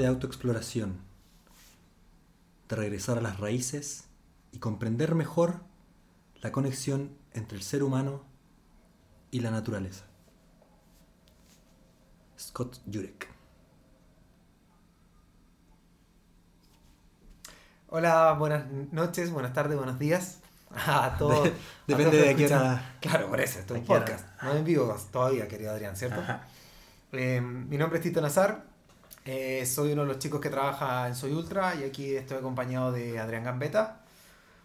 de autoexploración, de regresar a las raíces y comprender mejor la conexión entre el ser humano y la naturaleza. Scott Jurek. Hola, buenas noches, buenas tardes, buenos días a todos. De- depende a todos de escuchan. hora- Claro, por eso, esto es un podcast. No en vivo todavía, querido Adrián, ¿cierto? Eh, mi nombre es Tito Nazar, eh, soy uno de los chicos que trabaja en Soy Ultra y aquí estoy acompañado de Adrián Gambetta.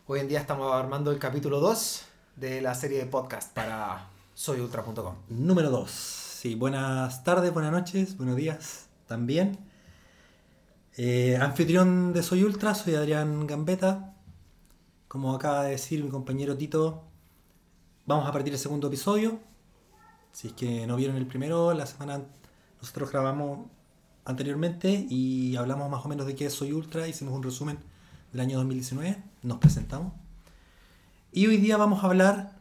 Hoy en día estamos armando el capítulo 2 de la serie de podcast para soyultra.com. Número 2. Sí, buenas tardes, buenas noches, buenos días también. Eh, anfitrión de Soy Ultra, soy Adrián Gambetta. Como acaba de decir mi compañero Tito, vamos a partir el segundo episodio. Si es que no vieron el primero, la semana nosotros grabamos anteriormente y hablamos más o menos de qué es Soy Ultra, hicimos un resumen del año 2019, nos presentamos. Y hoy día vamos a hablar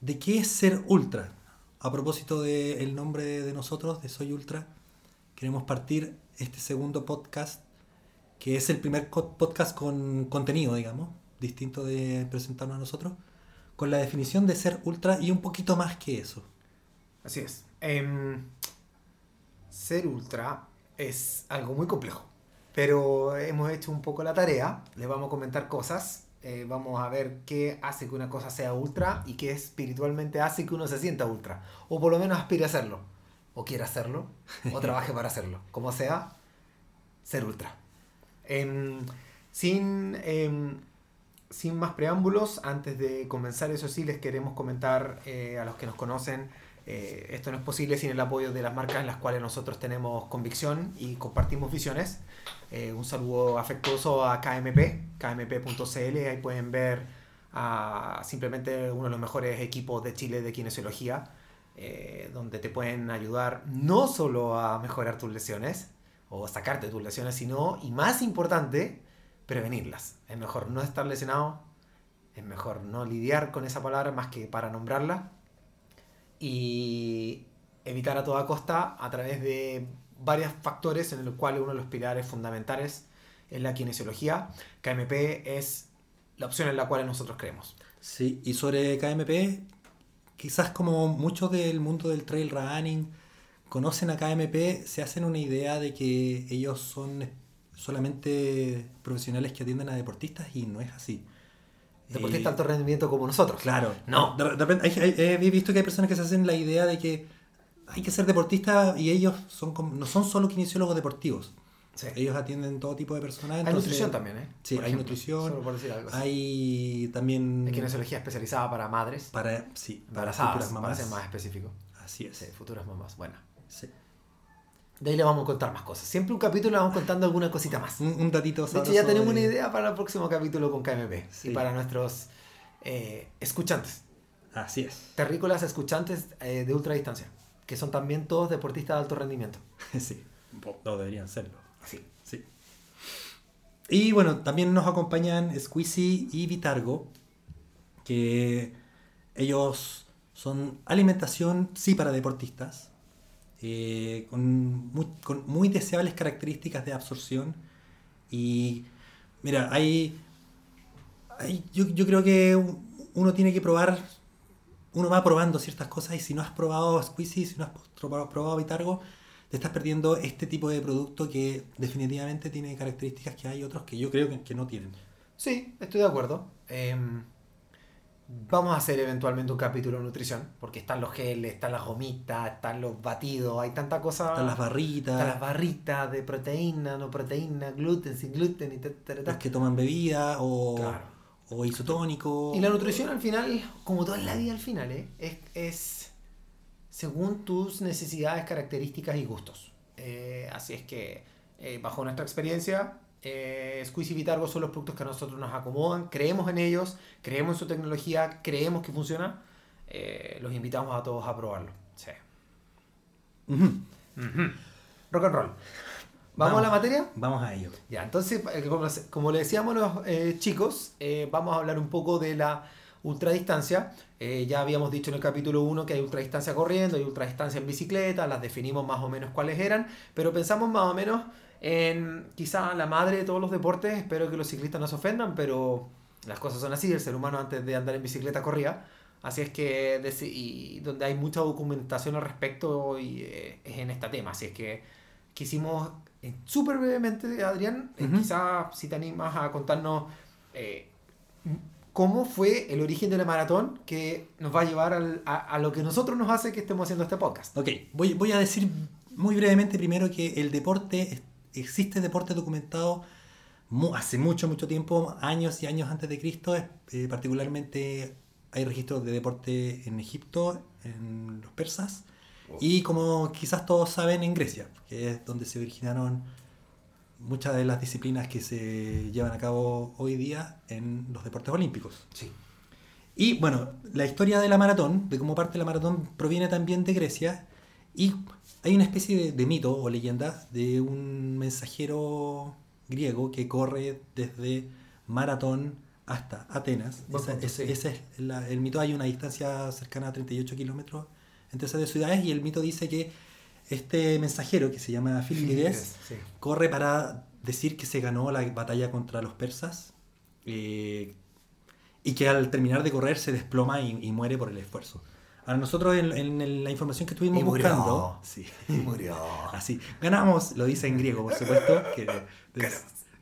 de qué es ser ultra. A propósito del nombre de nosotros, de Soy Ultra, queremos partir este segundo podcast, que es el primer podcast con contenido, digamos, distinto de presentarnos a nosotros, con la definición de ser ultra y un poquito más que eso. Así es. Em, ser ultra es algo muy complejo, pero hemos hecho un poco la tarea, le vamos a comentar cosas, eh, vamos a ver qué hace que una cosa sea ultra y qué espiritualmente hace que uno se sienta ultra, o por lo menos aspire a hacerlo, o quiera hacerlo, o trabaje para hacerlo, como sea, ser ultra. Em, sin, em, sin más preámbulos, antes de comenzar, eso sí, les queremos comentar eh, a los que nos conocen, eh, esto no es posible sin el apoyo de las marcas en las cuales nosotros tenemos convicción y compartimos visiones. Eh, un saludo afectuoso a KMP, kmp.cl, ahí pueden ver a simplemente uno de los mejores equipos de Chile de kinesiología, eh, donde te pueden ayudar no solo a mejorar tus lesiones o sacarte tus lesiones, sino, y más importante, prevenirlas. Es mejor no estar lesionado, es mejor no lidiar con esa palabra más que para nombrarla y evitar a toda costa a través de varios factores en los cuales uno de los pilares fundamentales es la kinesiología. KMP es la opción en la cual nosotros creemos. Sí, y sobre KMP, quizás como muchos del mundo del trail running conocen a KMP, se hacen una idea de que ellos son solamente profesionales que atienden a deportistas y no es así. Deportista Eh, de alto rendimiento como nosotros. Claro, No. De, repente, he visto que hay personas que se hacen la idea de que hay que ser deportista y ellos son como- no son solo kinesiólogos deportivos. Sí. Ellos atienden todo tipo de personas. Hay nutrición también, ¿eh? Sí, Por hay ejemplo, nutrición. Solo por decir algo. así. Hay también Hay kinesiología especializada para madres, para, sí, para futuras para mamás. ser más específico. Así es. Sí, futuras mamás. Bueno. Sí. De ahí le vamos a contar más cosas. Siempre un capítulo le vamos contando alguna cosita más. Un, un datito De hecho, ya tenemos una idea para el próximo capítulo con KMP Sí. y para nuestros eh, escuchantes, Así es. terrícolas escuchantes eh, de ultradistancia, que son también todos deportistas de alto rendimiento. Sí. No deberían serlo. Sí. Sí. Y bueno, también nos acompañan Squeezy y Vitargo, que ellos son alimentación, sí, para deportistas, eh, con, muy, deseables características de absorción. Y mira, hay, hay- yo, yo creo que uno tiene que probar, uno va probando ciertas cosas y si no has probado Squeezy, si no has probado, probado Vitargo, te estás perdiendo este tipo de producto que definitivamente tiene características que hay otros que yo creo que, no tienen. Sí, estoy de acuerdo. Em, vamos a hacer eventualmente un capítulo de nutrición, porque están los geles, están las gomitas, están los batidos, hay tanta cosa. Están las barritas, Están las barritas de proteína, no proteína, gluten, sin gluten y ta, ta, ta, ta. los que toman bebida o, Claro. o isotónico. Y la nutrición al final, como toda la vida al final, ¿eh? es, es según tus necesidades, características y gustos. Eh, así es que, eh, bajo nuestra experiencia, eh, Squeeze y Vitargo son los productos que a nosotros nos acomodan, creemos en ellos, creemos en su tecnología, creemos que funciona. Eh, los invitamos a todos a probarlo. Sí. Rock and roll. ¿Vamos, a la materia? Vamos a ello. Ya, entonces, eh, como, como le decíamos los eh, chicos, vamos a hablar un poco de la ultradistancia. Eh, ya habíamos dicho en el capítulo 1 que hay ultradistancia corriendo, hay ultradistancia en bicicleta, las definimos más o menos cuáles eran, pero pensamos más o menos en quizá la madre de todos los deportes. Espero que los ciclistas no se ofendan, pero las cosas son así. El ser humano antes de andar en bicicleta corría. Así es que, y donde hay mucha documentación al respecto y eh, es en este tema. Así es que quisimos, eh, súper brevemente, Adrián, eh, Ujú. quizá si te animas a contarnos eh, cómo fue el origen de la maratón que nos va a llevar al- a, a lo que nosotros nos hace que estemos haciendo este podcast. Ok, voy, voy a decir muy brevemente primero que el deporte, existe deporte documentado hace mucho, mucho tiempo, años y años antes de Cristo, eh, particularmente hay registros de deporte en Egipto, en los persas, y como quizás todos saben, en Grecia, que es donde se originaron muchas de las disciplinas que se llevan a cabo hoy día en los deportes olímpicos. Sí. Y bueno, la historia de la maratón, de cómo parte la maratón, proviene también de Grecia. Y hay una especie de, de mito o leyenda de un mensajero griego que corre desde Maratón hasta Atenas. Buen Esa- punto, es- sí. ese es la- el mito. Hay una distancia cercana a 38 kilómetros entre esas dos ciudades. Y el mito dice que este mensajero, que se llama Filipides, Sí. corre para decir que se ganó la batalla contra los persas eh, y que al terminar de correr se desploma y, y muere por el esfuerzo. Ahora nosotros en, la información que estuvimos Y murió. buscando, sí, Y murió. así, ganamos, lo dice en griego por supuesto, que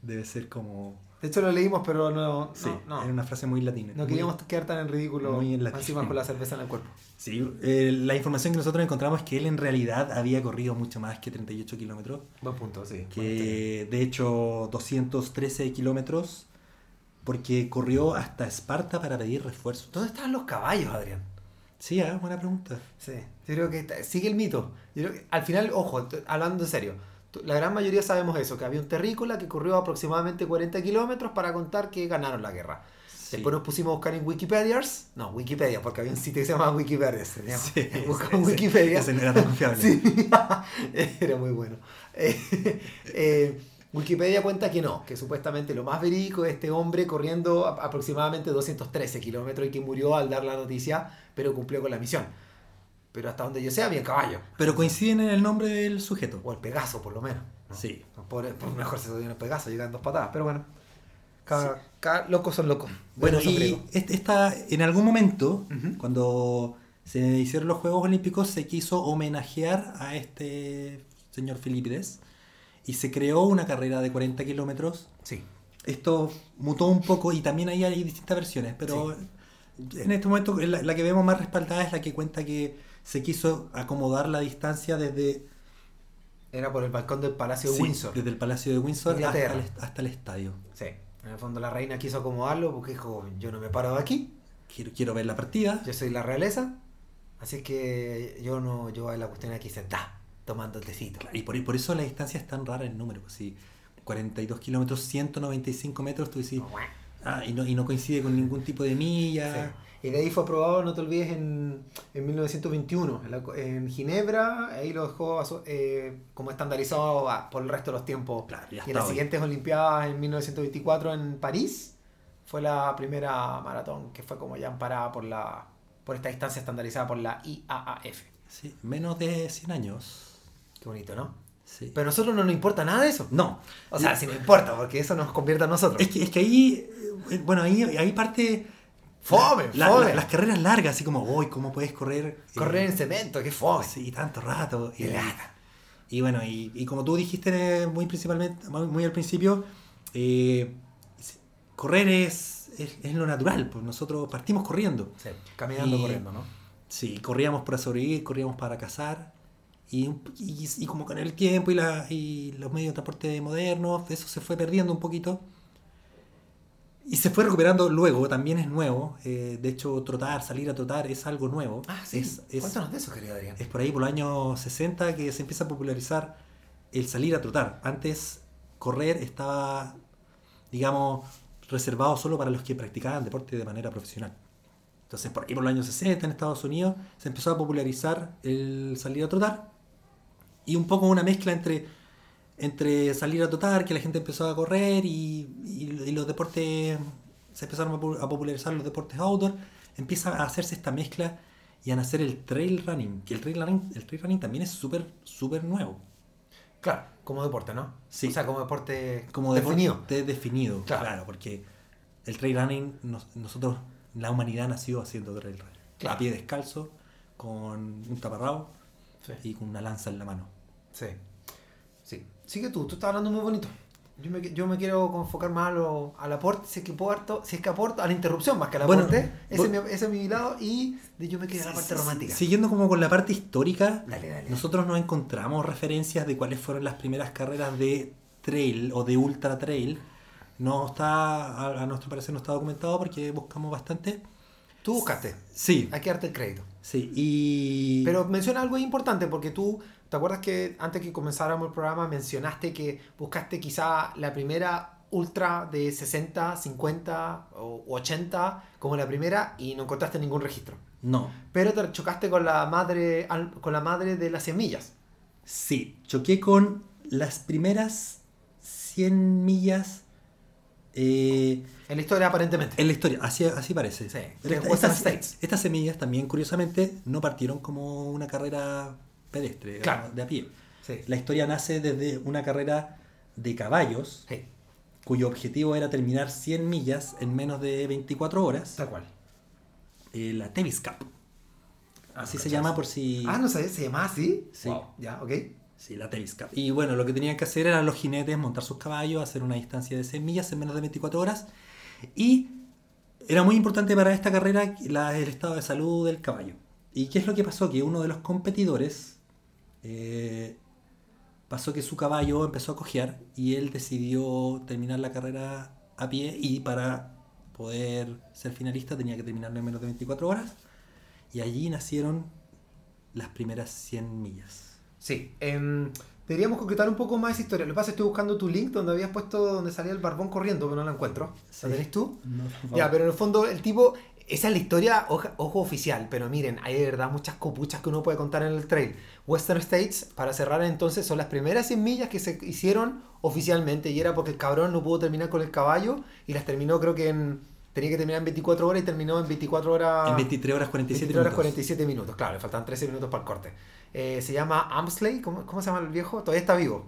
debe, ser como, De hecho lo leímos, pero no, sí, no, no. era una frase muy latina. No Muy- queríamos quedar tan en ridículo muy en encima con la cerveza en el cuerpo. Sí, eh, la información que nosotros encontramos es que él en realidad había corrido mucho más que 38 kilómetros. Buen punto, sí. que de hecho 213 kilómetros porque corrió hasta Esparta para pedir refuerzos. ¿Dónde estaban los caballos, Adrián? Sí, ah, buena pregunta. Sí, yo creo que sigue el mito. Yo creo que, al final, ojo, hablando en serio, la gran mayoría sabemos eso, que había un terrícola que corrió aproximadamente 40 kilómetros para contar que ganaron la guerra. Sí. Después nos pusimos a buscar en Wikipedias, no, Wikipedia, porque había un sitio que se llamaba Wikipedia. Sí, Buscamos ese- Wikipedia. Ese no era tan confiable. Sí, era muy bueno. Eh, eh, Wikipedia cuenta que no, que supuestamente lo más verídico es este hombre corriendo aproximadamente 213 kilómetros y que murió al dar la noticia, pero cumplió con la misión. Pero hasta donde yo sé había caballo, Pero coinciden en el nombre del sujeto. o el Pegaso por lo menos. ¿no? Sí. Pobre- pues mejor se dio el Pegaso, llegan dos patadas, pero bueno. Cada, cada- locos son locos. Bueno, son y esta, en algún momento, cuando se hicieron los Juegos Olímpicos, se quiso homenajear a este señor Filipides y se creó una carrera de 40 kilómetros Sí. esto mutó un poco y también ahí hay distintas versiones, pero en este momento la, la que vemos más respaldada es la que cuenta que se quiso acomodar la distancia desde, Era por el balcón del Palacio de Windsor. desde el Palacio de Windsor hasta el, hasta el estadio. Sí. En el fondo la reina quiso acomodarlo porque dijo, yo no me paro de aquí, Quiero, quiero ver la partida. yo soy la realeza, así que yo no, yo a la cuestión aquí sentada, tomando tecito. Y por, y por eso la distancia es tan rara en número. Si 42 kilómetros, 195 metros, tú decís, ah, y no, y no coincide con ningún tipo de milla. Sí. Y de ahí fue aprobado, no te olvides, en, en 1921, en, la- en Ginebra, ahí lo dejó eh, como estandarizado ah, por el resto de los tiempos. Claro, y en las hoy. siguientes Olimpiadas, en 1924 en París, fue la primera maratón que fue como ya amparada por, la, por esta distancia estandarizada por la IAAF. Sí, menos de 100 años. Qué bonito, ¿no? Sí. Pero a nosotros no nos importa nada de eso. no. O sea, sí nos importa, porque eso nos convierte a nosotros. Es que, es que ahí, eh, bueno, ahí, ahí parte... Fome, la- fome. la- las carreras largas, así como, uy, ¿cómo puedes correr? eh, Correr en cemento, qué fome. Sí, tanto rato. Lata. y bueno, y, y como tú dijiste eh, muy principalmente, muy, muy al principio, eh, correr es, es, es lo natural, pues nosotros partimos corriendo. Sí, caminando, Y- corriendo, ¿no? Sí, corríamos para sobrevivir, corríamos para cazar. Y, y, y como con el tiempo y, la, y los medios de transporte modernos, eso se fue perdiendo un poquito. Y se fue recuperando luego, también es nuevo. eh, de hecho, trotar, salir a trotar es algo nuevo. Ah, sí. Es, es- Cuéntanos de eso, querido Adrián. es por ahí, por los años 60, que se empieza a popularizar el salir a trotar. Antes, correr estaba, digamos, reservado solo para los que practicaban deporte de manera profesional. Entonces, por ahí, por los años 60, en Estados Unidos, se empezó a popularizar el salir a trotar. Y un poco una mezcla entre, entre salir a trotar, que la gente empezó a correr y, y- y los deportes, se empezaron a pu- a popularizar los deportes outdoor. Empieza a hacerse esta mezcla y a nacer el trail running. Que el trail running, el trail running también es súper, súper nuevo. Claro, como deporte, ¿no? Sí. O sea, como deporte Como definido. deporte definido, Claro. claro, porque el trail running, nos- nosotros, la humanidad nació haciendo trail running. Claro. A pie descalzo, con un taparrabo Sí. y con una lanza en la mano. Sí. Sí. Sigue tú, tú estás hablando muy bonito. Yo me, yo me quiero enfocar más a lo- al aporte, si es que si es que aporto, a la interrupción más que al Bueno, aporte. ese, mi, ese es mi lado y de yo me quedo en la parte romántica. Siguiendo como con la parte histórica, Dale, dale. nosotros nos encontramos referencias de cuáles fueron las primeras carreras de trail o de ultra trail. No está, a, a nuestro parecer no está documentado porque buscamos bastante. Tú buscaste. Sí, Hay que darte el crédito. sí, y... Pero menciona algo importante porque tú, ¿te acuerdas que antes que comenzáramos el programa mencionaste que buscaste quizá la primera ultra de 60, 50 o 80 como la primera y no encontraste ningún registro? No, Pero te chocaste con la madre, con la madre de las semillas. sí, choqué con las primeras 100 millas eh, En la historia aparentemente. en la historia, así, así parece. Sí, Pero esta- estas, estas semillas también, curiosamente, no partieron como una carrera pedestre, Claro. de a pie. Sí. La historia nace desde una carrera de caballos, Sí, cuyo objetivo era terminar 100 millas en menos de 24 horas, tal cual. eh, la Tevis Cup. Así se llama por si... Ah, no sabía, se llamaba así. Sí. Wow, Ya, ok. Sí, la Tevis Cup. Y bueno, lo que tenían que hacer eran los jinetes montar sus caballos, hacer una distancia de 100 millas en menos de 24 horas. Y era muy importante para esta carrera la- el estado de salud del caballo. ¿Y qué es lo que pasó? Que uno de los competidores eh, pasó que su caballo empezó a cojear y él decidió terminar la carrera a pie y para poder ser finalista tenía que terminarlo en menos de 24 horas. Y allí nacieron las primeras 100 millas. Sí. em, deberíamos concretar un poco más esa historia. Lo que pasa es que estoy buscando tu link donde habías puesto donde salía el barbón corriendo, pero no lo encuentro. Sí. ¿Lo tenés tú? No, Ya, pero en el fondo el tipo, esa es la historia, ojo oficial, pero miren, hay de verdad muchas copuchas que uno puede contar en el trail. Western States, para cerrar entonces, son las primeras 100 millas que se hicieron oficialmente y era porque el cabrón no pudo terminar con el caballo y las terminó creo que en... Tenía que terminar en 24 horas y terminó en 24 horas... En 23 horas 47 23 horas minutos. 47 minutos, claro, le faltan 13 minutos para el corte. Eh, se llama Amsley, ¿cómo, cómo se llama el viejo? Todavía está vivo.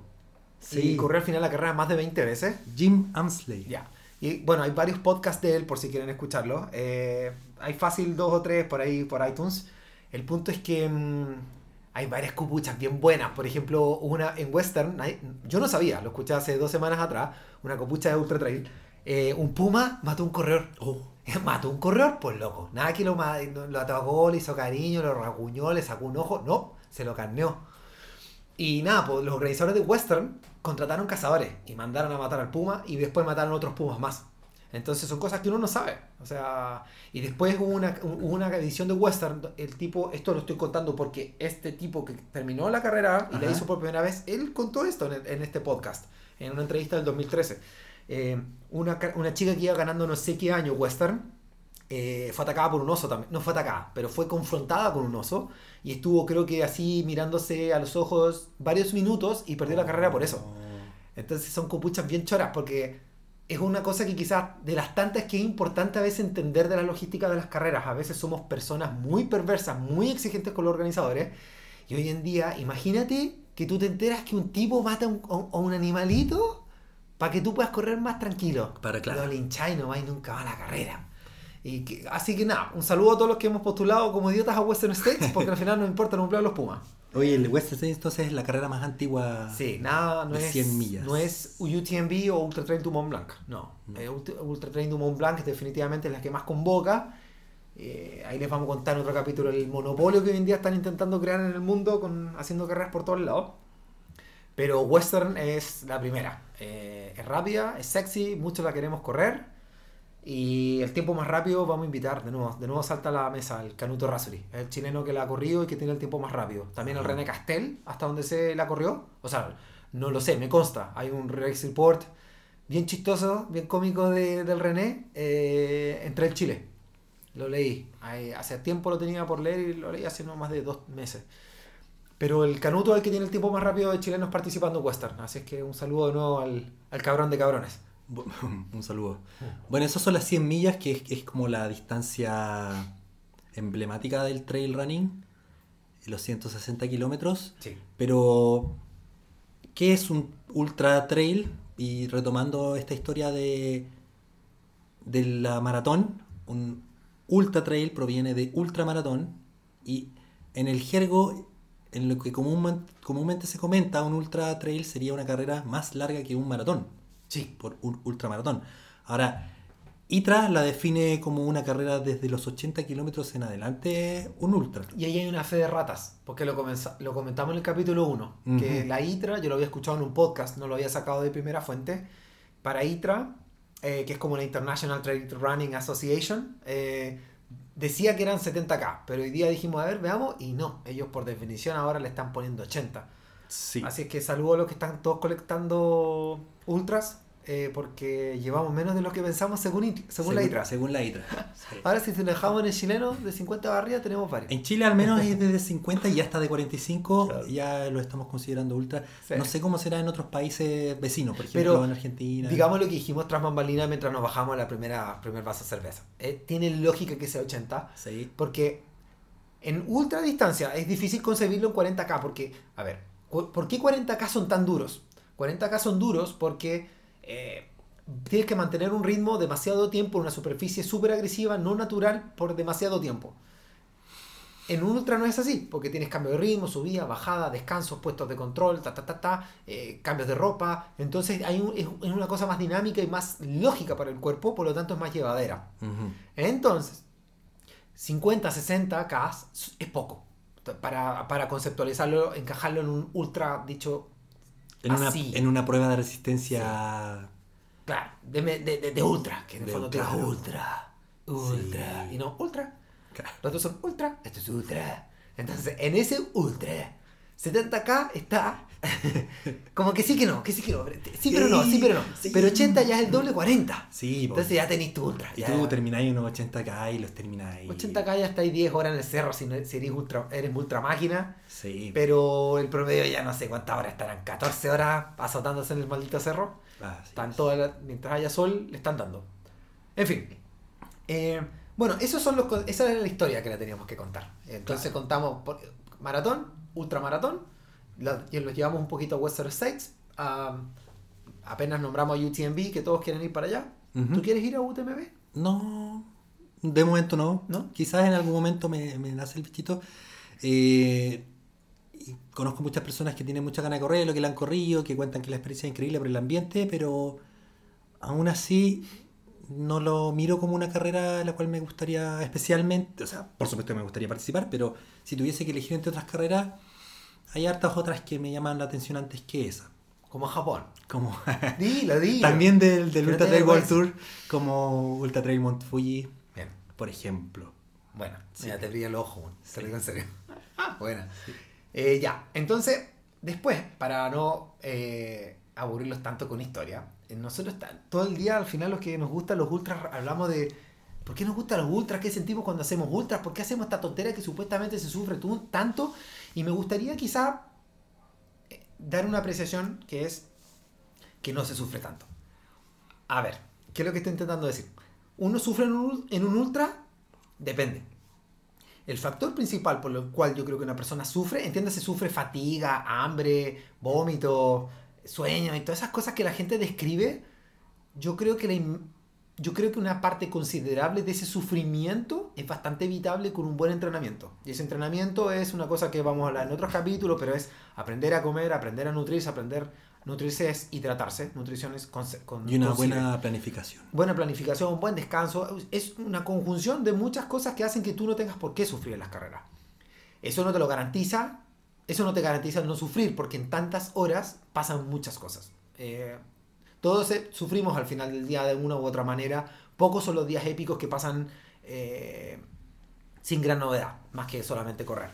Sí. Y corrió al final la carrera más de 20 veces. Jim Amsley. Ya. Y bueno, hay varios podcasts de él por si quieren escucharlo. Eh, hay fácil dos o tres por ahí por iTunes. El punto es que mm, hay varias copuchas bien buenas. Por ejemplo, una en Western, hay- yo no sabía, lo escuché hace dos semanas atrás, una copucha de Ultra Trail. Eh, un puma mató a un corredor. Oh, Mató un corredor, pues loco. Nada que lo, lo atacó, le hizo cariño, lo raguñó, le sacó un ojo. No, se lo carneó. Y nada, pues los organizadores de Western contrataron cazadores y mandaron a matar al puma y después mataron a otros pumas más. Entonces son cosas que uno no sabe. O sea, y después hubo una, una edición de Western, el tipo, esto lo estoy contando porque este tipo que terminó la carrera y la hizo por primera vez, él contó esto en, en este podcast, en una entrevista del 2013. Eh, una, una chica que iba ganando no sé qué año Western, eh, fue atacada por un oso también. No fue atacada, pero fue confrontada con un oso. Y estuvo, creo que así, mirándose a los ojos varios minutos y perdió la carrera por eso. Entonces son copuchas bien choras porque es una cosa que quizás de las tantas que es importante a veces entender de la logística de las carreras. A veces somos personas muy perversas, muy exigentes con los organizadores. Y hoy en día, imagínate que tú te enteras que un tipo mata a un, a un animalito para que tú puedas correr más tranquilo. Para, claro. Lo lincháis y no vais nunca más a la carrera. Y que- así que nada, un saludo a todos los que hemos postulado como idiotas a Western States, porque al final no importa, no los Pumas. Oye, el Western States entonces es la carrera más antigua. Sí, nada, no De es, 100 millas. no es UTMB o Ultra Trail du Mont Blanc, no. No. Eh, Ultra, Trail du Mont Blanc definitivamente es la que más convoca. Eh, ahí les vamos a contar en otro capítulo el monopolio que hoy en día están intentando crear en el mundo con haciendo carreras por todos lados. Pero Western es la primera. Eh, es rápida, es sexy, muchos la queremos correr. Y el tiempo más rápido vamos a invitar de nuevo. De nuevo salta a la mesa el Canuto Rasuri. El chileno que la ha corrido y que tiene el tiempo más rápido. También el. René Castel, hasta donde se la corrió. O sea, no lo sé, me consta. Hay un Race Report bien chistoso, bien cómico de- del René eh, entre el Chile. Lo leí. Hace tiempo lo tenía por leer y lo leí hace no más de dos meses. Pero el Canuto es el que tiene el tiempo más rápido de chilenos participando en Western. Así es que un saludo de nuevo al, al cabrón de cabrones. Un saludo. Bueno, esas son las 100 millas, que es, es como la distancia emblemática del trail running, los 160 kilómetros. Sí. Pero ¿qué es un ultra trail? Y retomando esta historia de, de la maratón, un ultra trail proviene de ultramaratón y en el jergo, en lo que comúnmente, comúnmente se comenta, un ultra trail sería una carrera más larga que un maratón, Sí. por un ultramaratón. Ahora, ITRA la define como una carrera desde los 80 kilómetros en adelante, un ultra. Y ahí hay una fe de ratas, porque lo, comenza- lo comentamos en el capítulo 1, que la ITRA, yo lo había escuchado en un podcast, no lo había sacado de primera fuente, para ITRA, eh, que es como la International Trail Running Association, eh, decía que eran 70k, pero hoy día dijimos, a ver, veamos, y no, ellos por definición ahora le están poniendo 80. Sí. Así es que saludo a los que están todos colectando ultras, eh, porque llevamos menos de lo que pensamos según, según, la ITRA. Según la ITRA. sí. Ahora si lo dejamos en el chileno, de 50 para arriba tenemos varios. En Chile al menos es desde 50 y hasta de 45 Claro. ya lo estamos considerando ultra. Sí. No sé cómo será en otros países vecinos, por ejemplo Pero, en Argentina. Digamos lo que dijimos tras bambalina mientras nos bajamos a la primera primer vaso de cerveza. Eh, tiene lógica que sea 80, Sí. porque en ultra distancia es difícil concebirlo en 40k, porque, a ver, ¿por qué 40k son tan duros? 40k son duros porque eh, tienes que mantener un ritmo demasiado tiempo en una superficie súper agresiva, no natural, por demasiado tiempo. En un ultra no es así, porque tienes cambio de ritmo, subida, bajada, descansos, puestos de control, ta, ta, ta, ta, eh, cambios de ropa. Entonces hay un- es, es una cosa más dinámica y más lógica para el cuerpo, por lo tanto es más llevadera. Entonces, 50, 60 K es poco. Para, para conceptualizarlo, encajarlo en un ultra, dicho, En, una, en una prueba de resistencia. claro, de, de, de- de ultra, que en el fondo ultra. ultra, ultra, Sí. y no ultra. Claro. Los otros son ultra, esto es ultra. Entonces, en ese ultra, 70k está como que sí que no, que sí que no. Sí, pero no, sí, pero no. Sí. Pero 80 ya es el doble 40. Sí, po. Entonces ya tenéis tu ultra. y ya- tú termináis unos 80k y los termináis. 80k ya estáis 10 horas en el cerro si, no- si eres, ultra, eres ultra máquina. Sí. Pero el promedio ya no sé cuántas horas estarán. 14 horas azotándose en el maldito cerro. Ah, sí. Están todas las- mientras haya sol, le están dando. En fin. Eh, bueno, esos son los, esa era la historia que le teníamos que contar. Entonces contamos por- maratón, ultramaratón, la- y los llevamos un poquito a Western States. apenas nombramos a UTMB, que todos quieren ir para allá. Ujú. ¿Tú quieres ir a UTMB? No, de momento no. ¿No? Quizás en algún momento me, me nace el bichito. Eh, y conozco muchas personas que tienen mucha ganas de correr, lo que le han corrido, que cuentan que la experiencia es increíble por el ambiente, pero aún así no lo miro como una carrera en la cual me gustaría especialmente, o sea, por supuesto que me gustaría participar, pero si tuviese que elegir entre otras carreras, hay hartas otras que me llaman la atención antes que esa. Como Japón. Como Dilo, dilo. también del, del Ultra Trail World. Tour, como Ultra Trail Mont Fuji, Bien. por ejemplo. Bueno, Sí. mira, te brilla el ojo, te lo digo en serio. Buena. Eh, ya, entonces, después, para no eh, aburrirlos tanto con historia, eh, nosotros todo el día, al final, los que nos gustan los ultras, hablamos de por qué nos gustan los ultras, qué sentimos cuando hacemos ultras, por qué hacemos esta tontera que supuestamente se sufre tanto. Y me gustaría quizá eh, dar una apreciación que es que no se sufre tanto. A ver, ¿qué es lo que estoy intentando decir? ¿Uno sufre en un, ultra? Depende. El factor principal por el cual yo creo que una persona sufre, entiéndase, sufre fatiga, hambre, vómito, sueño y todas esas cosas que la gente describe, yo creo que la yo creo que una parte considerable de ese sufrimiento es bastante evitable con un buen entrenamiento. Y ese entrenamiento es una cosa que vamos a hablar en otros capítulos, pero es aprender a comer, aprender a nutrirse, aprender nutrirse es hidratarse, nutrición es con, con Y una buena planificación. Buena planificación, buen descanso, es una conjunción de muchas cosas que hacen que tú no tengas por qué sufrir en las carreras. Eso no te lo garantiza, eso no te garantiza el no sufrir, porque en tantas horas pasan muchas cosas. Eh, todos eh, sufrimos al final del día de una u otra manera, pocos son los días épicos que pasan eh, sin gran novedad, más que solamente correr.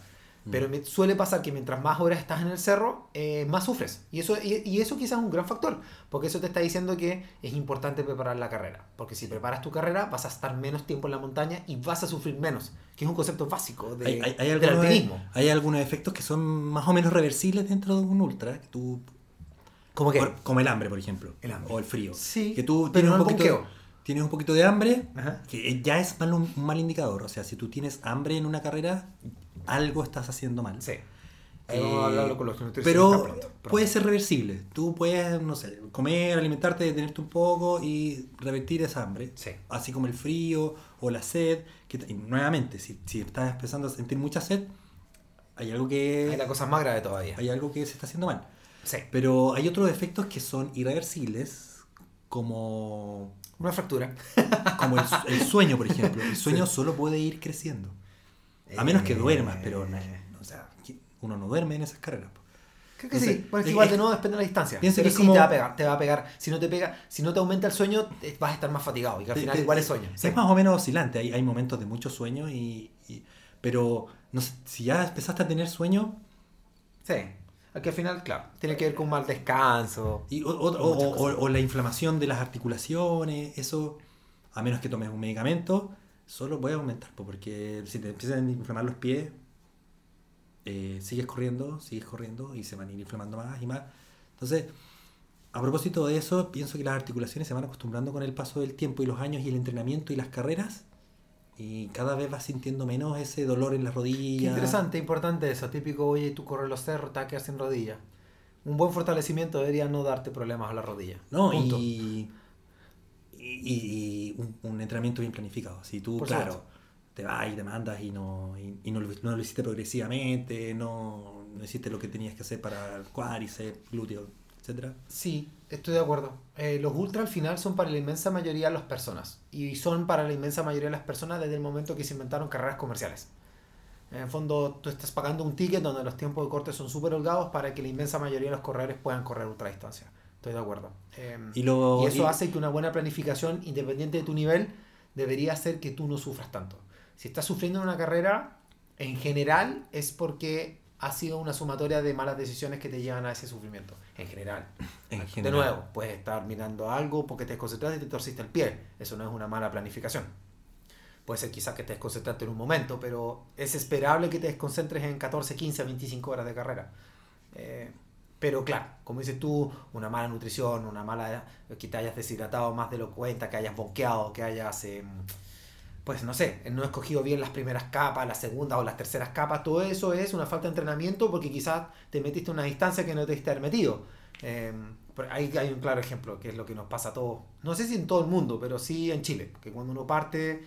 Pero me- suele pasar que mientras más horas estás en el cerro, eh, más sufres. Y eso, y, y eso quizás es un gran factor, porque eso te está diciendo que es importante preparar la carrera. Porque si preparas tu carrera, vas a estar menos tiempo en la montaña y vas a sufrir menos, que es un concepto básico de, Hay, hay- hay del alpinismo. hay algunos efectos que son más o menos reversibles dentro de un ultra. Que tú, ¿Cómo por- como el hambre, por ejemplo. El hambre. O el frío. Sí, Que tú tienes, un poquito, bonqueo. tienes un poquito de hambre, Ajá. que ya es mal- un mal indicador. O sea, si tú tienes hambre en una carrera, algo estás haciendo mal. Sí. Eh, con los Pero pronto, pronto. puede ser reversible. Tú puedes, no sé, comer, alimentarte, detenerte un poco y revertir esa hambre. Sí. Así como el frío o la sed. Que, y nuevamente, si, si estás empezando a sentir mucha sed, hay algo que Hay la cosa más grave todavía. hay algo que se está haciendo mal. Sí. Pero hay otros efectos que son irreversibles, como, Una fractura. como el, su- el sueño, por ejemplo. El sueño solo puede ir creciendo. A menos que Eh, duermas, pero no, o sea, uno no duerme en esas carreras. Creo que sí. Bueno, es igual de nuevo depende de la distancia. Piensa que sí como- te va a pegar, te va a pegar. Si no te pega, si no te aumenta el sueño, vas a estar más fatigado. Y que al final te- igual es sueño. Sí. Es más o menos oscilante, hay, hay momentos de mucho sueño y, y- pero no sé, si ya empezaste a tener sueño Sí. Aquí al final, claro, tiene que ver con un mal descanso. y, o, o- o- la inflamación de las articulaciones, eso, a menos que tomes un medicamento, solo puede aumentar, po, porque si te empiezan a inflamar los pies, eh, sigues corriendo, sigues corriendo y se van a ir inflamando más y más. Entonces, a propósito de eso, pienso que las articulaciones se van acostumbrando con el paso del tiempo y los años y el entrenamiento y las carreras. Y cada vez vas sintiendo menos ese dolor en las Qué rodillas. interesante, importante eso. Típico, oye, tú corres los cerros, te quedar sin rodilla. Un buen fortalecimiento debería no darte problemas a la rodilla. No, Punto. y, y, y un, un entrenamiento bien planificado. Si tú, Por claro, supuesto. te vas y te mandas y no, y, y no, lo, no lo hiciste progresivamente, no, no hiciste lo que tenías que hacer para cuádriceps, glúteo, etcétera Sí, estoy de acuerdo. Eh, los ultra al final son para la inmensa mayoría de las personas. Y son para la inmensa mayoría de las personas desde el momento que se inventaron carreras comerciales. En el fondo, tú estás pagando un ticket donde los tiempos de corte son súper holgados para que la inmensa mayoría de los corredores puedan correr ultradistancia. Estoy de acuerdo. Eh, Y lo- y eso y- hace que una buena planificación, independiente de tu nivel, debería hacer que tú no sufras tanto. Si estás sufriendo en una carrera, en general es porque ha sido una sumatoria de malas decisiones que te llevan a ese sufrimiento. En general. En De nuevo, puedes estar mirando algo porque te desconcentraste y te torciste el pie. Eso no es una mala planificación. Puede ser quizás que te desconcentraste en un momento, pero es esperable que te desconcentres en 14, 15, 25 horas de carrera. Eh, pero claro, como dices tú, una mala nutrición, una mala que te hayas deshidratado más de lo cuenta, que hayas bonqueado, que hayas, eh, pues no sé, no escogido bien las primeras capas, las segundas o las terceras capas, todo eso es una falta de entrenamiento porque quizás te metiste en una distancia que no te diste haber metido. Eh, ahí hay un claro ejemplo, que es lo que nos pasa a todos. No sé si en todo el mundo, pero sí en Chile, que cuando uno parte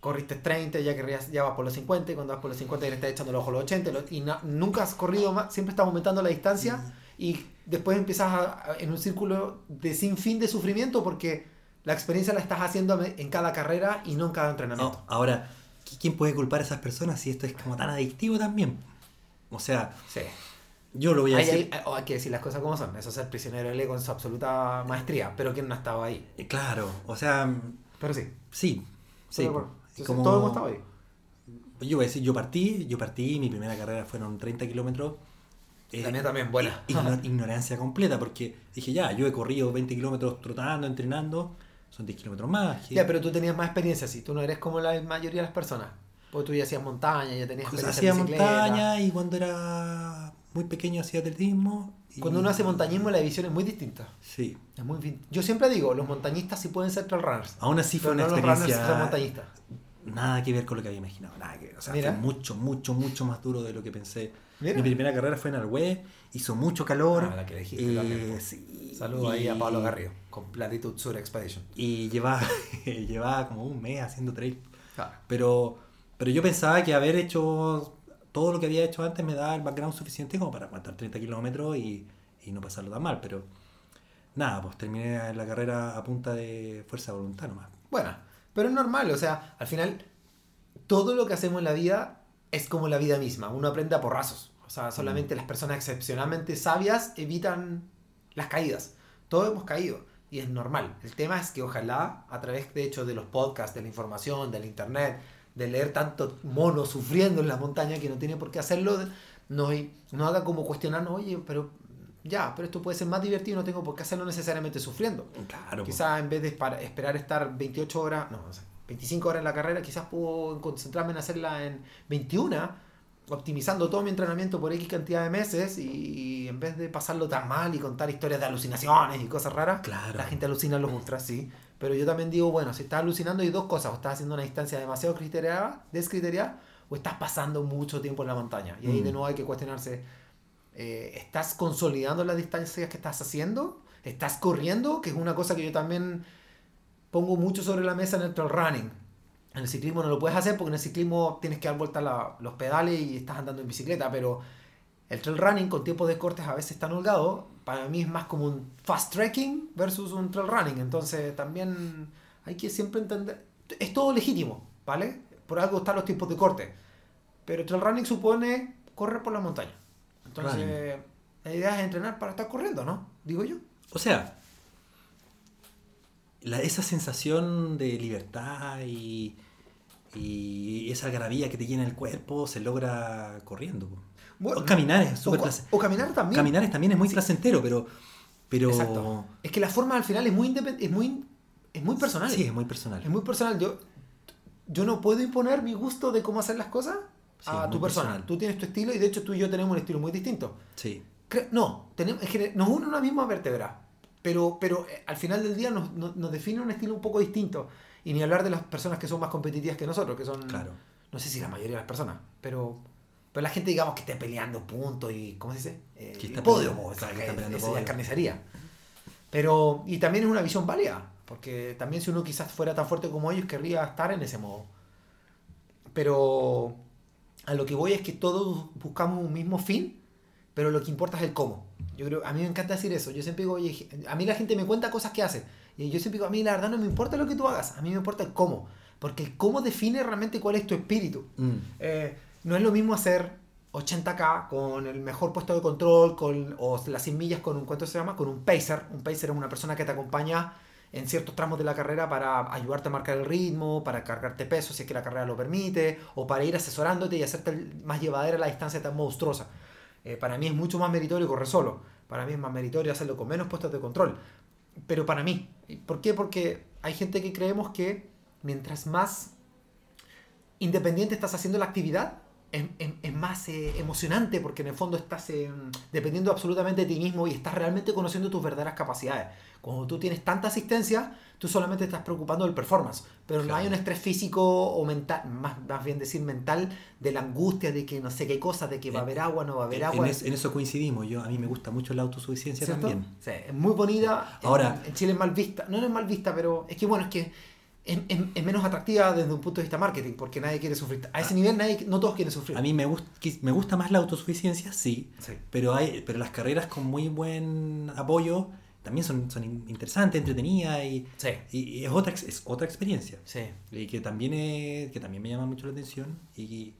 corriste 30, ya querrías, ya vas por los 50, y cuando vas por los 50 ya le estás echando el ojo a los 80, lo- y nunca has corrido más, siempre estás aumentando la distancia y después empiezas a- a- en un círculo de sin fin de sufrimiento porque la experiencia la estás haciendo en cada carrera y no en cada entrenamiento. No, ahora, ¿qui- ¿quién puede culpar a esas personas si esto es como tan adictivo también? O sea, Sí. yo lo voy a Hay, decir. hay- hay que decir las cosas como son. Eso es ser prisionero ego en su absoluta maestría. Pero ¿quién no ha estado ahí? eh, Claro, o sea, Pero sí. sí. Sí. Entonces, Como- Todos hemos estado ahí. Yo voy a decir, yo partí, yo partí, mi primera carrera fueron 30 kilómetros. eh, La mía también, buena. igno- ignorancia completa, porque dije, ya, yo he corrido 20 kilómetros trotando, entrenando, son 10 kilómetros más. Ya, pero tú tenías más experiencia, sí. Tú no eres como la mayoría de las personas. Porque tú ya hacías montaña, ya tenías pues, experiencia hacía montaña y cuando era muy pequeño hacía atletismo. y- Cuando uno hace montañismo, la visión es muy distinta. Sí, Es muy Yo siempre digo, los montañistas sí pueden ser trail runners. aún así fue pero una no los runners experiencia montañistas. nada que ver con lo que había imaginado, nada que ver. O sea, Mira. fue mucho, mucho, mucho más duro de lo que pensé. Mira. Mi primera carrera fue en Alhué, hizo mucho calor. Ah, la que dijiste eh, sí, Saludos ahí a Pablo Garrido, con Platitud Sur Expedition. Y llevaba, llevaba como un mes haciendo trail. Claro. Pero, pero yo pensaba que haber hecho todo lo que había hecho antes me daba el background suficiente como para aguantar 30 kilómetros y, y no pasarlo tan mal. Pero nada, pues terminé la carrera a punta de fuerza de voluntad nomás. Bueno, pero es normal, o sea, al final todo lo que hacemos en la vida es como la vida misma, uno aprende a porrazos. O sea, solamente las personas excepcionalmente sabias evitan las caídas. Todos hemos caído y es normal. El tema es que ojalá a través de hecho de los podcasts, de la información, del internet, de leer tanto mono sufriendo en la montaña que no tiene por qué hacerlo, nos, nos haga como cuestionarnos, oye, pero ya, pero esto puede ser más divertido, no tengo por qué hacerlo necesariamente sufriendo. Claro. Quizás en vez de esperar estar 28 horas, no, no sé, 25 horas en la carrera, quizás puedo concentrarme en hacerla en 21, optimizando todo mi entrenamiento por X cantidad de meses y en vez de pasarlo tan mal y contar historias de alucinaciones y cosas raras, Claro. la gente alucina en los ultras, sí. Pero yo también digo, bueno, si estás alucinando hay dos cosas, o estás haciendo una distancia demasiado criteriada, descriteriada, o estás pasando mucho tiempo en la montaña. Y ahí Mm. de nuevo hay que cuestionarse, Eh, ¿Estás consolidando las distancias que estás haciendo? ¿Estás corriendo? Que es una cosa que yo también pongo mucho sobre la mesa en el trail running. En el ciclismo no lo puedes hacer porque en el ciclismo tienes que dar vuelta la- los pedales y estás andando en bicicleta, pero el trail running con tiempos de cortes a veces tan holgado, para mí es más como un fast trekking versus un trail running. Entonces también hay que siempre entender, es todo legítimo, ¿vale? Por algo están los tiempos de corte. Pero el trail running supone correr por la montaña. Entonces, Running. la idea es entrenar para estar corriendo, ¿no? Digo yo. O sea, la- esa sensación de libertad y, y esa algarabía que te llena el cuerpo se logra corriendo. Bueno, o caminar es O, súper place- o caminar también. Caminar también es muy placentero, pero. pero Exacto. Es que la forma al final es muy es muy es muy personal. Sí, es muy personal. Es muy personal. Yo, yo no puedo imponer mi gusto de cómo hacer las cosas Sí, a tu persona. personal. Tú tienes tu estilo y de hecho tú y yo tenemos un estilo muy distinto. Sí. Cre- no, tenemos, es que nos une una misma vértebra. Pero, pero eh, al final del día nos, nos, nos define un estilo un poco distinto. Y ni hablar de las personas que son más competitivas que nosotros, que son, Claro. no sé si la mayoría de las personas, pero, pero la gente, digamos, que esté peleando puntos y, ¿cómo se dice? Eh, Que está podio, peleando- o sea, que que está peleando es podio. carnicería. Pero, y también es una visión válida, porque también si uno quizás fuera tan fuerte como ellos, querría estar en ese modo. Pero a lo que voy es que todos buscamos un mismo fin, pero lo que importa es el cómo. Yo creo, a mí me encanta decir eso. Yo siempre digo, oye, a mí la gente me cuenta cosas que hace. Y yo siempre digo, a mí la verdad no me importa lo que tú hagas, a mí me importa el cómo. Porque el cómo define realmente cuál es tu espíritu. Mm. Eh, no es lo mismo hacer 80k con el mejor puesto de control con, o las 100 millas con un, ¿cuánto se llama? Con un pacer. Un pacer es una persona que te acompaña en ciertos tramos de la carrera para ayudarte a marcar el ritmo, para cargarte peso si es que la carrera lo permite, o para ir asesorándote y hacerte más llevadera la distancia tan monstruosa. Eh, para mí es mucho más meritorio correr solo. Para mí es más meritorio hacerlo con menos puestos de control. Pero para mí. ¿Y ¿Por qué? Porque hay gente que creemos que mientras más independiente estás haciendo la actividad, es, es- es más eh, emocionante porque en el fondo estás eh, dependiendo absolutamente de ti mismo y estás realmente conociendo tus verdaderas capacidades. Cuando tú tienes tanta asistencia, tú solamente estás preocupando del performance, pero no Claro. hay un estrés físico o mental, más, más bien decir mental, de la angustia de que no sé qué cosa, de que va a haber agua, no va a haber En, agua. es- en eso coincidimos. Yo, a mí me gusta mucho la autosuficiencia ¿Cierto? también. Sí, es muy bonita. En- Ahora- en, Chile es mal vista. No, no es mal vista, pero es que bueno, es que es, es- es menos atractiva desde un punto de vista marketing, porque nadie quiere sufrir. A ese nivel nadie, no todos quieren sufrir. A mí me, gust- me gusta más la autosuficiencia, sí. Sí. Pero hay pero las carreras con muy buen apoyo también son, son in- interesantes, entretenidas y, Sí. y- es, otra, es otra experiencia. Sí. Y que también, es- que también me llama mucho la atención. Y,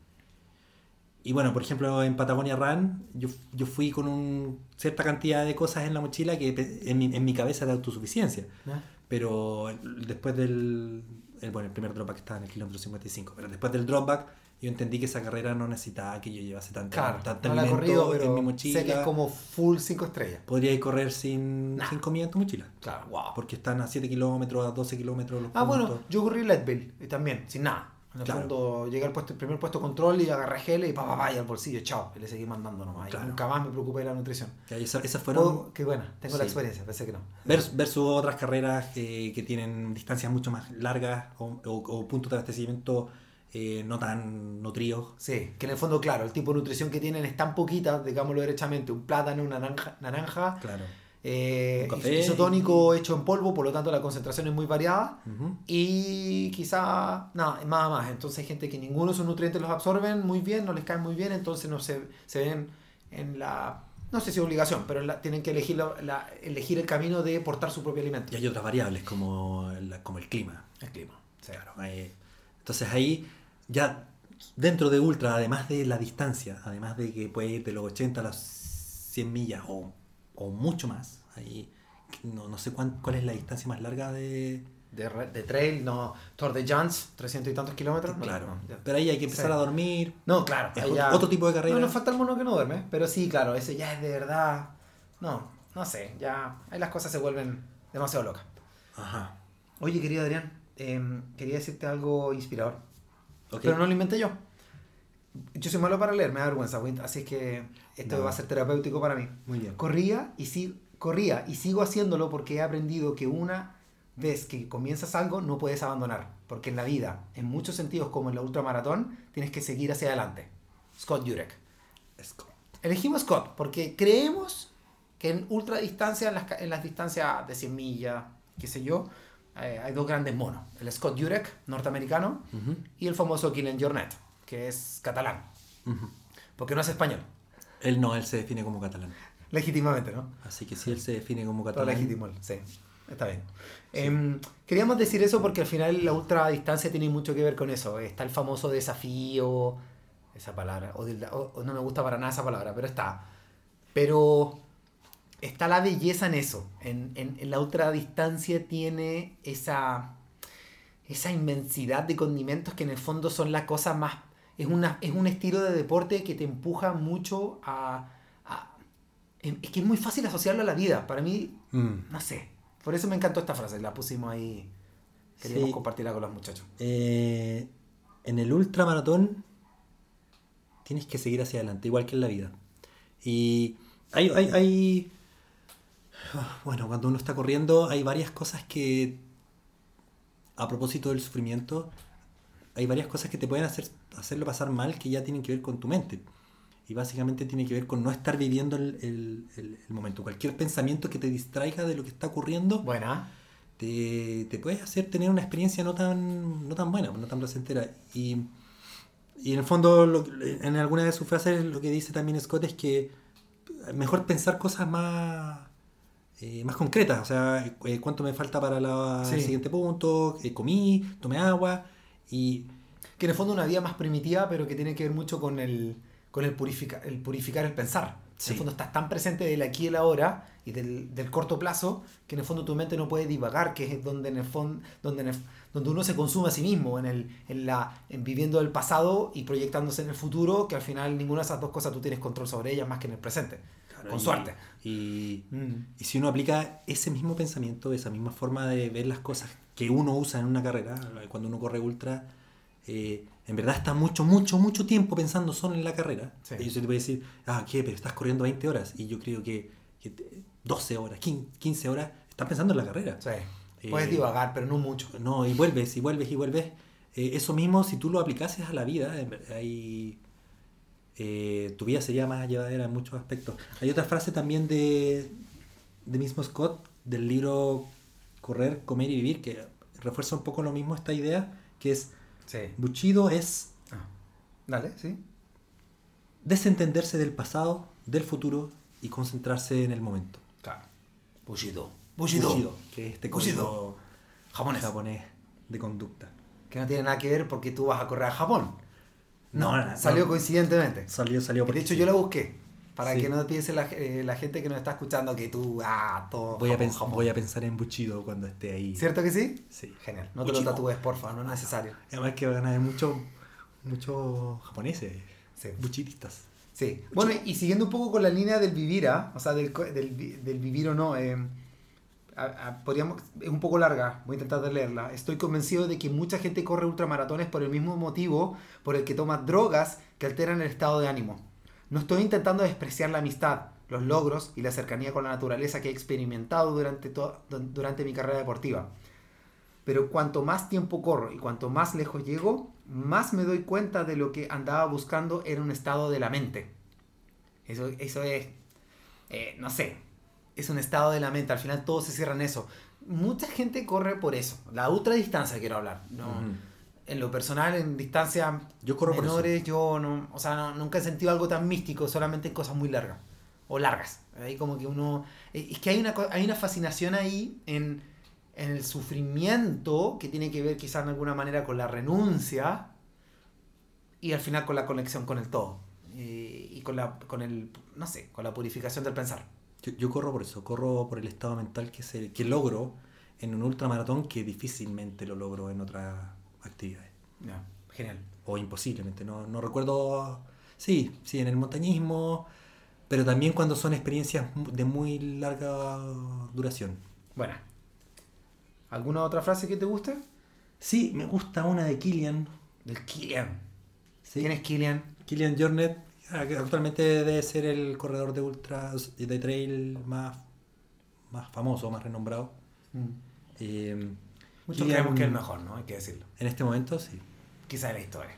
y bueno, por ejemplo, en Patagonia Run, yo, yo fui con un, cierta cantidad de cosas en la mochila que en mi, en mi cabeza de autosuficiencia. ¿No? Pero después del. El, bueno, el primer dropback estaba en el kilómetro 55. Pero después del dropback, yo entendí que esa carrera no necesitaba que yo llevase tanto, Claro, tanto no alimento corrido, pero en mi mochila. sé que es como full 5 estrellas. Podría correr sin, Nah. sin comida en tu mochila. Claro, wow. Porque están a 7 kilómetros, a 12 kilómetros los Ah, bueno, puntos. yo corrí Leadville y también, sin nada. En el Claro. fondo llegué al puesto, el primer puesto control y agarré gel y pa, pa, pa, y al bolsillo, chao. Y le seguí mandando nomás. Y nunca más me preocupé de la nutrición. Esa- esas fueron. Puedo- Qué buena, tengo la experiencia, pensé que no. Vers- versus otras carreras que, que tienen distancias mucho más largas o, o- o puntos de abastecimiento eh, no tan nutridos. Sí, que en el fondo, claro, el tipo de nutrición que tienen es tan poquita, digámoslo derechamente, un plátano, una naranja, naranja Claro. Eh, isotónico hecho en polvo, por lo tanto la concentración es muy variada Ujú. y quizá nada, nada más. Entonces hay gente que ninguno de sus nutrientes los absorben muy bien, no les caen muy bien, entonces no se, se ven en la, no sé si obligación, pero la- tienen que elegir, la- la- elegir el camino de portar su propio alimento. Y hay otras variables como el, como el clima. El clima. sí. Claro, eh, entonces ahí ya dentro de Ultra, además de la distancia, además de que puede ir de los 80 a las 100 millas o, o mucho más, ahí no, no sé cuán- cuál es la distancia más larga de... De, trail, no. Tour de Jans, 300 y tantos kilómetros. claro, no, pero ahí hay que empezar Sí. a dormir. No, claro. Es otro tipo de carrera. No, nos falta el mono que no duerme, pero sí, claro, ese ya es de verdad. No, no sé, ya ahí las cosas se vuelven demasiado locas. Ajá. Oye, querido Adrián, em, quería decirte algo inspirador, pero no lo inventé yo. Yo soy malo para leer, me da vergüenza, así es que esto No. va a ser terapéutico para mí. Muy bien. Corría y, sí, corría y sigo haciéndolo porque he aprendido que una vez que comienzas algo no puedes abandonar. Porque en la vida, en muchos sentidos como en la ultramaratón, tienes que seguir hacia adelante. Scott Jurek. Esco. Elegimos Scott porque creemos que en ultra distancia, en las, en las distancias de 100 millas, qué sé yo, eh, hay dos grandes monos. El Scott Jurek, norteamericano, Ujú, y el famoso Kylian Jornet, que es catalán, ujú. porque no es español. Él no, él se define como catalán. Legítimamente, ¿no? Así que si él se define como Todo catalán. legítimo, sí. Está bien. Em, queríamos decir eso porque al final la ultra distancia tiene mucho que ver con eso. Está el famoso desafío, esa palabra, o, no me gusta para nada esa palabra, pero está. Pero está la belleza en eso. En, en- en la ultra distancia tiene esa, esa inmensidad de condimentos que en el fondo son la cosa más... Es, una, es un estilo de deporte que te empuja mucho a... a- es que es muy fácil asociarlo a la vida. Para mí, Mm. no sé. Por eso me encantó esta frase. La pusimos ahí. Queríamos Sí. compartirla con los muchachos. Eh, en el ultramaratón tienes que seguir hacia adelante, igual que en la vida. Y hay, hay, hay- bueno, cuando uno está corriendo hay varias cosas que, a propósito del sufrimiento, hay varias cosas que te pueden hacer hacerlo pasar mal que ya tienen que ver con tu mente. Y básicamente tiene que ver con no estar viviendo el, el- el- el momento. Cualquier pensamiento que te distraiga de lo que está ocurriendo Buena. te, te puedes hacer tener una experiencia no tan, no tan buena, no tan placentera. Y, y en el fondo, lo- en alguna de sus frases, lo que dice también Scott es que mejor pensar cosas más, eh, más concretas. O sea, eh, cuánto me falta para la- Sí. el siguiente punto, eh, comí, tomé agua. Y Que en el fondo es una vida más primitiva, pero que tiene que ver mucho con el, con el, purifica, el purificar el pensar. En el fondo estás tan presente del aquí y el ahora y del, del corto plazo que en el fondo tu mente no puede divagar, que es donde en el fondo donde, en el- donde uno se consume a sí mismo, en, el, en, la, en viviendo el pasado y proyectándose en el futuro, que al final ninguna de esas dos cosas tú tienes control sobre ellas más que en el presente. con y- suerte. Y, Mm. y si uno aplica ese mismo pensamiento, esa misma forma de ver las cosas que uno usa en una carrera, cuando uno corre ultra, eh, en verdad está mucho, mucho, mucho tiempo pensando solo en la carrera. Sí. Y yo te puede decir, ah, ¿qué? Pero estás corriendo 20 horas. Y yo creo que, que te- 12 horas, 15 15 horas, estás pensando en la carrera. Sí. Eh, Puedes divagar, pero no mucho. No, y vuelves, y vuelves, y vuelves. Eh, eso mismo, si tú lo aplicases a la vida, hay, eh, tu vida sería más llevadera en muchos aspectos. Hay otra frase también de, de mismo Scott, del libro Correr, Comer y Vivir, que refuerza un poco lo mismo esta idea, que es, Sí. Bushido es Ah. Dale, sí. desentenderse del pasado, del futuro y concentrarse en el momento. Claro. Bushido. Bushido. que es este Bushido. Japonés. japonés de conducta. Que no tiene nada que ver porque tú vas a correr a Japón. No, no, no. Salió coincidentemente. Salió, salió De hecho, yo la busqué. Para Sí. que no piense la, eh, la gente que nos está escuchando que tú, ah, todo. Voy a, Japón, pens- Japón. voy a pensar en Bushido cuando esté ahí. ¿Cierto que sí? Sí. Genial. No te Bushido. lo tatúes, porfa, no es necesario. Además que van a haber muchos muchos japoneses, Sí. buchidistas. Sí. Bueno, y siguiendo un poco con la línea del vivir, ¿ah? o sea, del, del, del vivir o no, eh, a- a- podríamos, es un poco larga, voy a intentar de leerla. Estoy convencido de que mucha gente corre ultramaratones por el mismo motivo por el que toma drogas que alteran el estado de ánimo. No estoy intentando despreciar la amistad, los logros y la cercanía con la naturaleza que he experimentado durante, durante mi carrera deportiva. Pero cuanto más tiempo corro y cuanto más lejos llego, más me doy cuenta de lo que andaba buscando era un estado de la mente. Eso, es, eh, no sé, es un estado de la mente. Al final todo se cierra en eso. Mucha gente corre por eso. La ultra distancia quiero hablar. No. En lo personal, en distancias Yo corro por menores, yo no, o sea, no- nunca he sentido algo tan místico, solamente en cosas muy largas. O largas. Ahí como que uno... eh, Es que hay una, hay una fascinación ahí en, en el sufrimiento que tiene que ver quizás en alguna manera con la renuncia y al final con la conexión con el todo. Eh, y con la, con el, no sé, con la purificación del pensar. Yo, yo corro por eso, corro por el estado mental que, se, que logro en un ultramaratón que difícilmente lo logro en otras actividades. Genial. O imposiblemente, no, no recuerdo... Sí, sí, en el montañismo, pero también cuando son experiencias de muy larga duración. Bueno. ¿Alguna otra frase que te guste? Sí, me gusta una de Killian. Del Killian. ¿sí? ¿Quién es Killian? Killian Jornet, ah, actualmente debe ser el corredor de ultras de trail más, más famoso, más renombrado. Eh, Muchos creemos que es el mejor, ¿no? Hay que decirlo. En este momento sí. Quizá de la historia.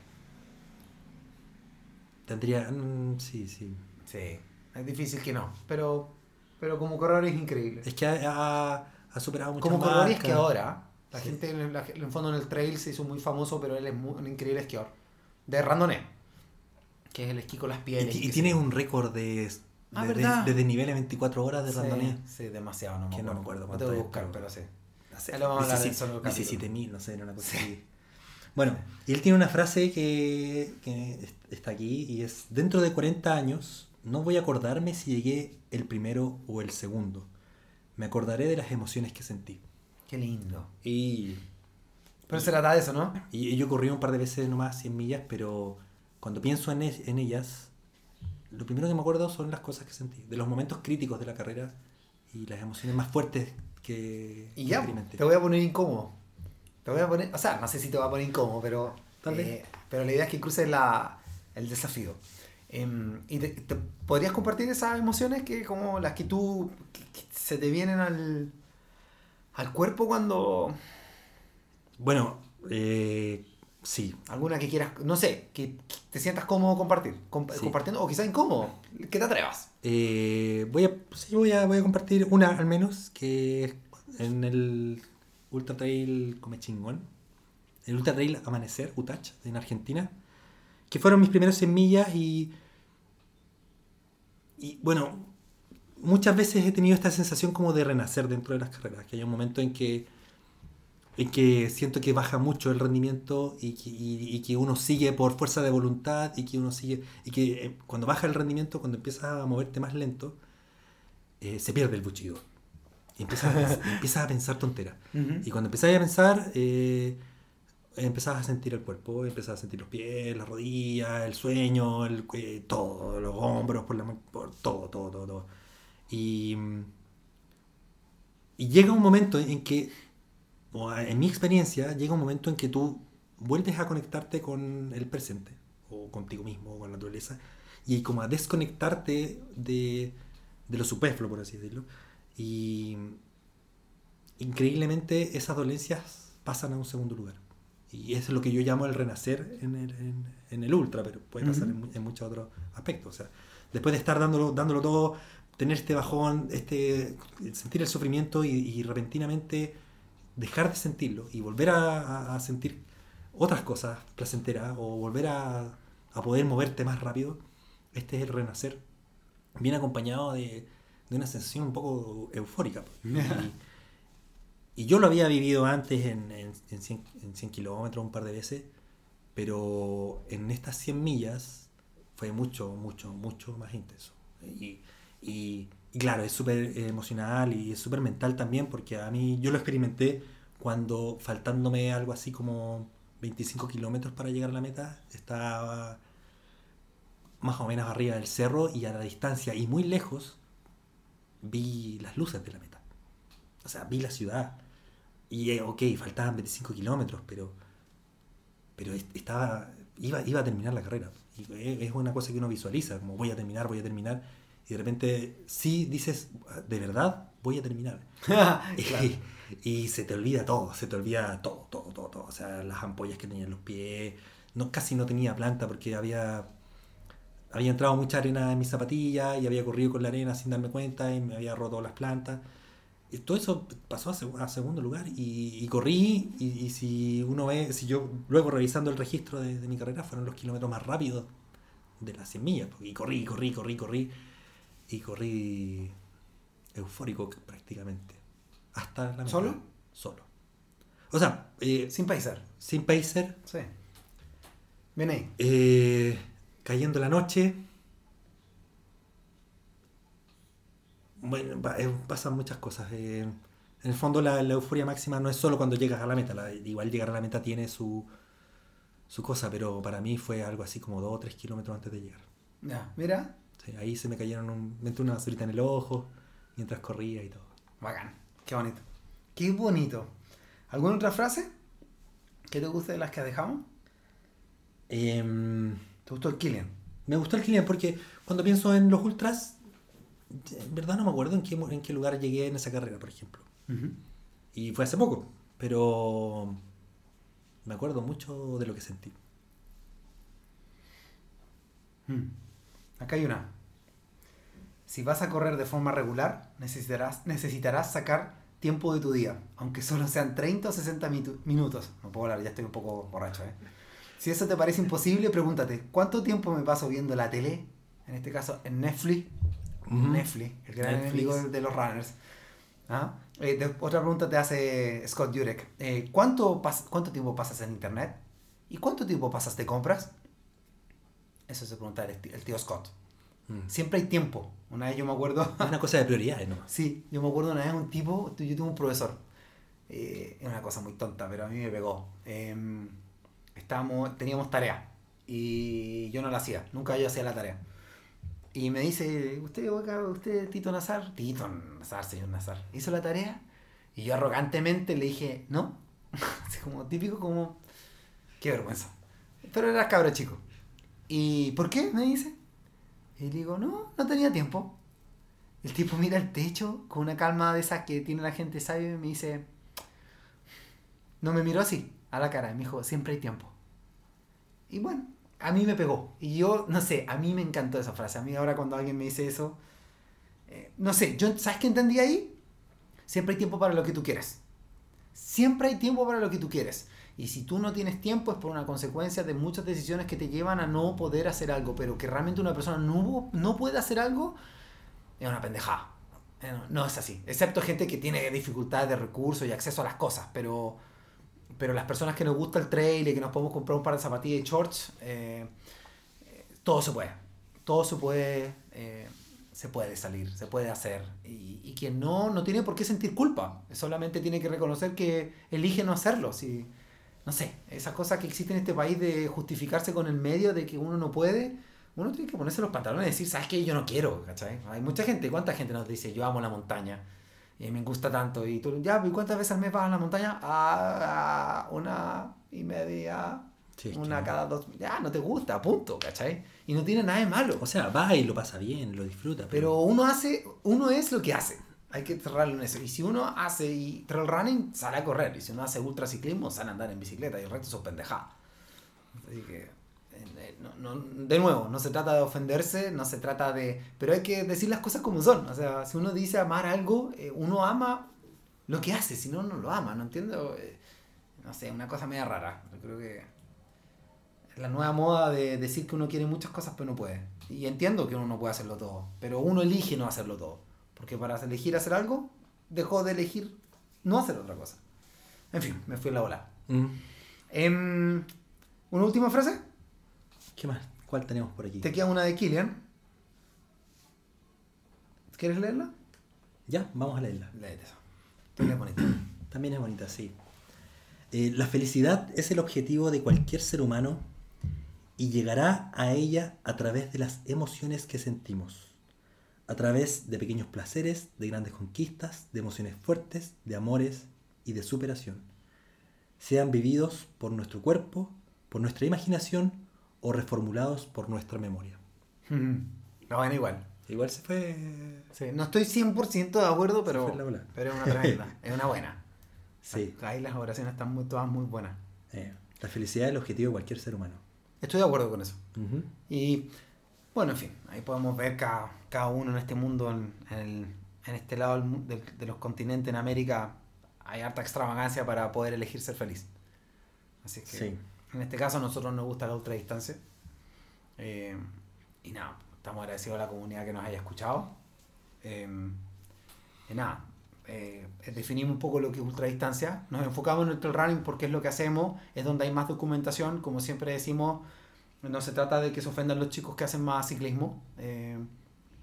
Tendría. mm, sí, sí. Sí, es difícil que no, pero, pero como corredor es increíble. Es que ha, ha- ha superado muchas Como corredor y marcas. esquiador, ¿ah? La Sí. gente, en, la- en el fondo en el trail se hizo muy famoso, pero él es muy- un increíble esquiador. De randoné, que es el esquí con las pieles. y tiene un récord de, Ah, de, de, de nivel en 24 horas de Sí, randonea. Sí, demasiado, no me Que no acuerdo. me acuerdo cuánto tengo que es, buscar, pero sí. No sé, Ahí lo vamos a hablar en 17 solo capítulo. 17.000, no sé, era una cosa Sí. así. Bueno, y él tiene una frase que, que est- está aquí y es, dentro de 40 años no voy a acordarme si llegué el primero o el segundo. Me acordaré de las emociones que sentí. Qué lindo. Y, Pero se trata de eso, ¿no? y yo corrí un par de veces nomás 100 millas, pero cuando pienso en, e- en ellas, lo primero que me acuerdo son las cosas que sentí, de los momentos críticos de la carrera y las emociones más fuertes que, Y ya, te voy a poner incómodo. Te voy a poner, o sea, no sé si te voy a poner incómodo, pero, Tal vez. eh, pero la idea es que cruces la, el desafío. Em, y te, te- podrías compartir esas emociones que como las que tú que- que se te vienen al, al cuerpo cuando Bueno, eh, sí, alguna que quieras, no sé, que, te sientas cómodo compartir, comp- Sí. compartiendo o quizás incómodo, que te atrevas. Eh, voy, a, sí, voy, a, voy a compartir una al menos, que es en el Ultra Trail Come Chingón, el Ultra Trail Amanecer, Utach, en Argentina, que fueron mis primeras 100 millas y, y bueno, muchas veces he tenido esta sensación como de renacer dentro de las carreras, que hay un momento en que, en que siento que baja mucho el rendimiento y que, y- y que uno sigue por fuerza de voluntad y que uno sigue, y que eh, cuando baja el rendimiento, cuando empiezas a moverte más lento, eh, se pierde el buchido. Y empiezas a, pens- empiezas a pensar tonteras. Y cuando empezás a pensar, eh, empezás a sentir el cuerpo, empezás a sentir los pies, las rodillas, el sueño, el, todo, los hombros, por la, por todo, todo, todo, todo. Y, y llega un momento en que, o a- en mi experiencia, llega un momento en que tú vuelves a conectarte con el presente, o contigo mismo, o con la naturaleza, y como a desconectarte de, de lo superfluo, por así decirlo. Y increíblemente esas dolencias pasan a un segundo lugar. Y eso es lo que yo llamo el renacer en el, en, en el ultra, pero puede pasar en, mu- en muchos otros aspectos. O sea, después de estar dándolo, dándolo todo, tener este bajón, este, sentir el sufrimiento y, y repentinamente dejar de sentirlo y volver a, sentir otras cosas placenteras o volver a, a poder moverte más rápido, este es el renacer, bien acompañado de, de una sensación un poco eufórica. Y, y yo lo había vivido antes en, en, en 100, en 100 kilómetros un par de veces, pero en estas 100 millas fue mucho, mucho, mucho más intenso. Y, y- y claro, es súper emocional y es súper mental también, porque a mí yo lo experimenté cuando faltándome algo así como 25 kilómetros para llegar a la meta, estaba más o menos arriba del cerro y a la distancia y muy lejos vi las luces de la meta. O sea, vi la ciudad. Y eh, ok, faltaban 25 kilómetros, pero, pero es- estaba, iba, iba a terminar la carrera. Es es una cosa que uno visualiza, como voy a terminar, voy a terminar. Y de repente, sí dices, de verdad, voy a terminar. Claro. Y, y se te olvida todo, se te olvida todo, todo, todo, todo. O sea, las ampollas que tenía en los pies. No, casi no tenía planta porque había, había entrado mucha arena en mis zapatillas y había corrido con la arena sin darme cuenta y me había roto las plantas. Y todo eso pasó a, seg- a segundo lugar y, y corrí y, y si uno ve, si yo luego revisando el registro de, de mi carrera fueron los kilómetros más rápidos de las 100 millas. Y corrí, corrí, corrí, corrí y corrí eufórico prácticamente. Hasta la meta. ¿Solo? Solo. O sea, eh, Sin paisar. sin pacer, Sí. Ven ahí. eh, cayendo la noche. Bueno, eh, pasan muchas cosas. eh, en el fondo la, la euforia máxima no es solo cuando llegas a la meta. la- igual llegar a la meta tiene su, su cosa, pero para mí fue algo así como 2 o 3 kilómetros antes de llegar. Ya, mira. Ahí se me cayeron un, me entró una basurita en el ojo mientras corría y todo. Bacán. Qué bonito. Qué bonito. ¿Alguna otra frase que te guste de las que dejamos? Em, ¿Te gustó el Killian? Me gustó el Kilian porque cuando pienso en los ultras, en verdad no me acuerdo en qué, en qué lugar llegué en esa carrera, por ejemplo. Y fue hace poco, pero me acuerdo mucho de lo que sentí. Mm. Acá hay una. Si vas a correr de forma regular, necesitarás, necesitarás sacar tiempo de tu día, aunque solo sean 30 o 60 mitu- minutos. No puedo hablar, ya estoy un poco borracho, ¿eh? Si eso te parece imposible, pregúntate, ¿cuánto tiempo me paso viendo la tele? En este caso, en Netflix. Netflix, el gran Netflix. enemigo de, los runners. ¿Ah? Eh, de- otra pregunta te hace Scott Jurek. Eh, ¿cuánto, ¿Cuánto tiempo pasas en internet? ¿Y cuánto tiempo pasas de compras? Eso se pregunta el, el tío Scott. Mm. Siempre hay tiempo. Una vez yo me acuerdo... Es una cosa de prioridades nomás. Sí, yo me acuerdo una vez un tipo, yo tuve un profesor, eh, es una cosa muy tonta, pero a mí me pegó. Em, estábamos, teníamos tarea y yo no la hacía, nunca yo hacía la tarea. Y me dice, usted, oiga, usted, Tito Nazar, Tito Nazar, señor Nazar, hizo la tarea y yo arrogantemente le dije, no, así como típico, como, qué vergüenza. Pero era cabro chico. ¿Y por qué? Me dice. Y digo, no, no tenía tiempo. El tipo mira el techo con una calma de esas que tiene la gente sabia y me dice, no me miró así, a la cara, y me dijo, siempre hay tiempo. Y bueno, a mí me pegó. Y yo, no sé, a mí me encantó esa frase. A mí ahora cuando alguien me dice eso, eh, no sé, yo, ¿sabes qué entendí ahí? Siempre hay tiempo para lo que tú quieres. Siempre hay tiempo para lo que tú quieres. Y si tú no tienes tiempo es por una consecuencia de muchas decisiones que te llevan a no poder hacer algo. Pero que realmente una persona no, no puede hacer algo es una pendejada. Eh, No, es así. Excepto gente que tiene dificultades de recursos y acceso a las cosas. Pero, pero las personas que nos gusta el trail y que nos podemos comprar un par de zapatillas y shorts, eh, todo se puede. Todo se puede, eh, se puede salir, se puede hacer. Y, y quien no, no tiene por qué sentir culpa. Solamente tiene que reconocer que elige no hacerlo. Si, no sé, esas cosas que existen en este país de justificarse con el medio de que uno no puede, uno tiene que ponerse los pantalones y decir, ¿sabes qué? Yo no quiero, ¿cachai? Hay mucha gente, ¿cuánta gente nos dice, yo amo la montaña? Y me gusta tanto. Y tú, ya, ¿y cuántas veces al mes vas a la montaña? Ah, una y media, Sí, una no. cada dos. Ya, no te gusta, punto, ¿cachai? Y no tiene nada de malo. O sea, va y lo pasa bien, lo disfruta. Pero uno hace, uno es lo que hace. Hay que cerrarlo en eso. Y si uno hace y trail running, sale a correr. Y si uno hace ultraciclismo, sale a andar en bicicleta. Y el resto son pendejadas. Así que, eh, no, no- de nuevo, no se trata de ofenderse, no se trata de... Pero hay que decir las cosas como son. O sea, si uno dice amar algo, eh, uno ama lo que hace. Si no, no lo ama. ¿No entiendo? Eh, no sé, una cosa media rara. Yo creo que la nueva moda de decir que uno quiere muchas cosas pero no puede. Y entiendo que uno no puede hacerlo todo, pero uno elige no hacerlo todo. Porque para elegir hacer algo, dejó de elegir no hacer otra cosa. En fin, me fui a la bola. Mm. Em, ¿Una última frase? ¿Qué más? ¿Cuál tenemos por aquí? Te queda una de Killian. ¿Quieres leerla? Ya, vamos a leerla. Léete eso. Tú lees bonito. También es bonita, sí. Eh, la felicidad es el objetivo de cualquier ser humano y llegará a ella a través de las emociones que sentimos, a través de pequeños placeres, de grandes conquistas, de emociones fuertes, de amores y de superación, sean vividos por nuestro cuerpo, por nuestra imaginación o reformulados por nuestra memoria. La buena igual. Igual se fue... Sí, no estoy 100% de acuerdo, pero, pero es una tremenda. es una buena. Sí. Ahí las oraciones están muy, todas muy buenas. Eh, la felicidad es el objetivo de cualquier ser humano. Estoy de acuerdo con eso. Y bueno, en fin, ahí podemos ver cada, cada uno en este mundo, en, en el- en este lado del de los continentes, en América, hay harta extravagancia para poder elegir ser feliz. Así que Sí. en este caso a nosotros nos gusta la ultradistancia. Eh, y nada, estamos agradecidos a la comunidad que nos haya escuchado. Eh, y nada, eh, definimos un poco lo que es ultradistancia. Nos enfocamos en el trail running porque es lo que hacemos, es donde hay más documentación. Como siempre decimos, no se trata de que se ofendan los chicos que hacen más ciclismo, eh,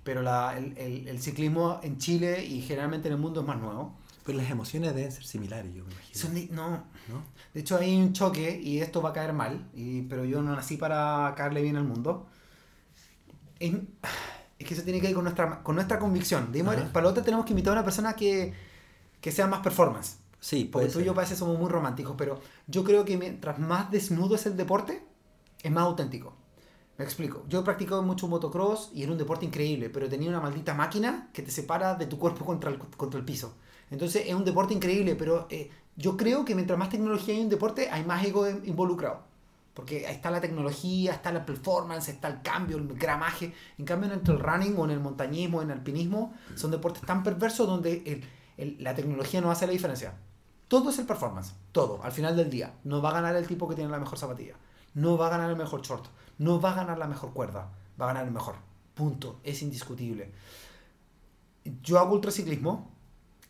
pero la- el, el- el ciclismo en Chile y generalmente en el mundo es más nuevo. Pero las emociones deben ser similares, yo me imagino. Son di- no, ¿no? de hecho hay un choque y esto va a caer mal, y, pero yo no nací para caerle bien al mundo. Es, es que eso tiene que ir con nuestra, con nuestra convicción. Digamos, Ajá. para lo otro tenemos que invitar a una persona que, que sea más performance. Sí, Porque tú y ser. yo parece somos muy románticos, pero yo creo que mientras más desnudo es el deporte, es más auténtico. Me explico. Yo he practicado mucho motocross y era un deporte increíble, pero tenía una maldita máquina que te separa de tu cuerpo contra el, piso. Entonces es un deporte increíble, pero eh, yo creo que mientras más tecnología hay en un deporte, hay más ego in- involucrado. Porque ahí está la tecnología, está la performance, está el cambio, el gramaje. En cambio, en el running o en el montañismo, en el alpinismo, son deportes tan perversos donde la tecnología no hace la diferencia. Todo es el performance, todo, al final del día. No va a ganar el tipo que tiene la mejor zapatilla. No va a ganar el mejor short. No va a ganar la mejor cuerda. Va a ganar el mejor. Punto. Es indiscutible. Yo hago ultraciclismo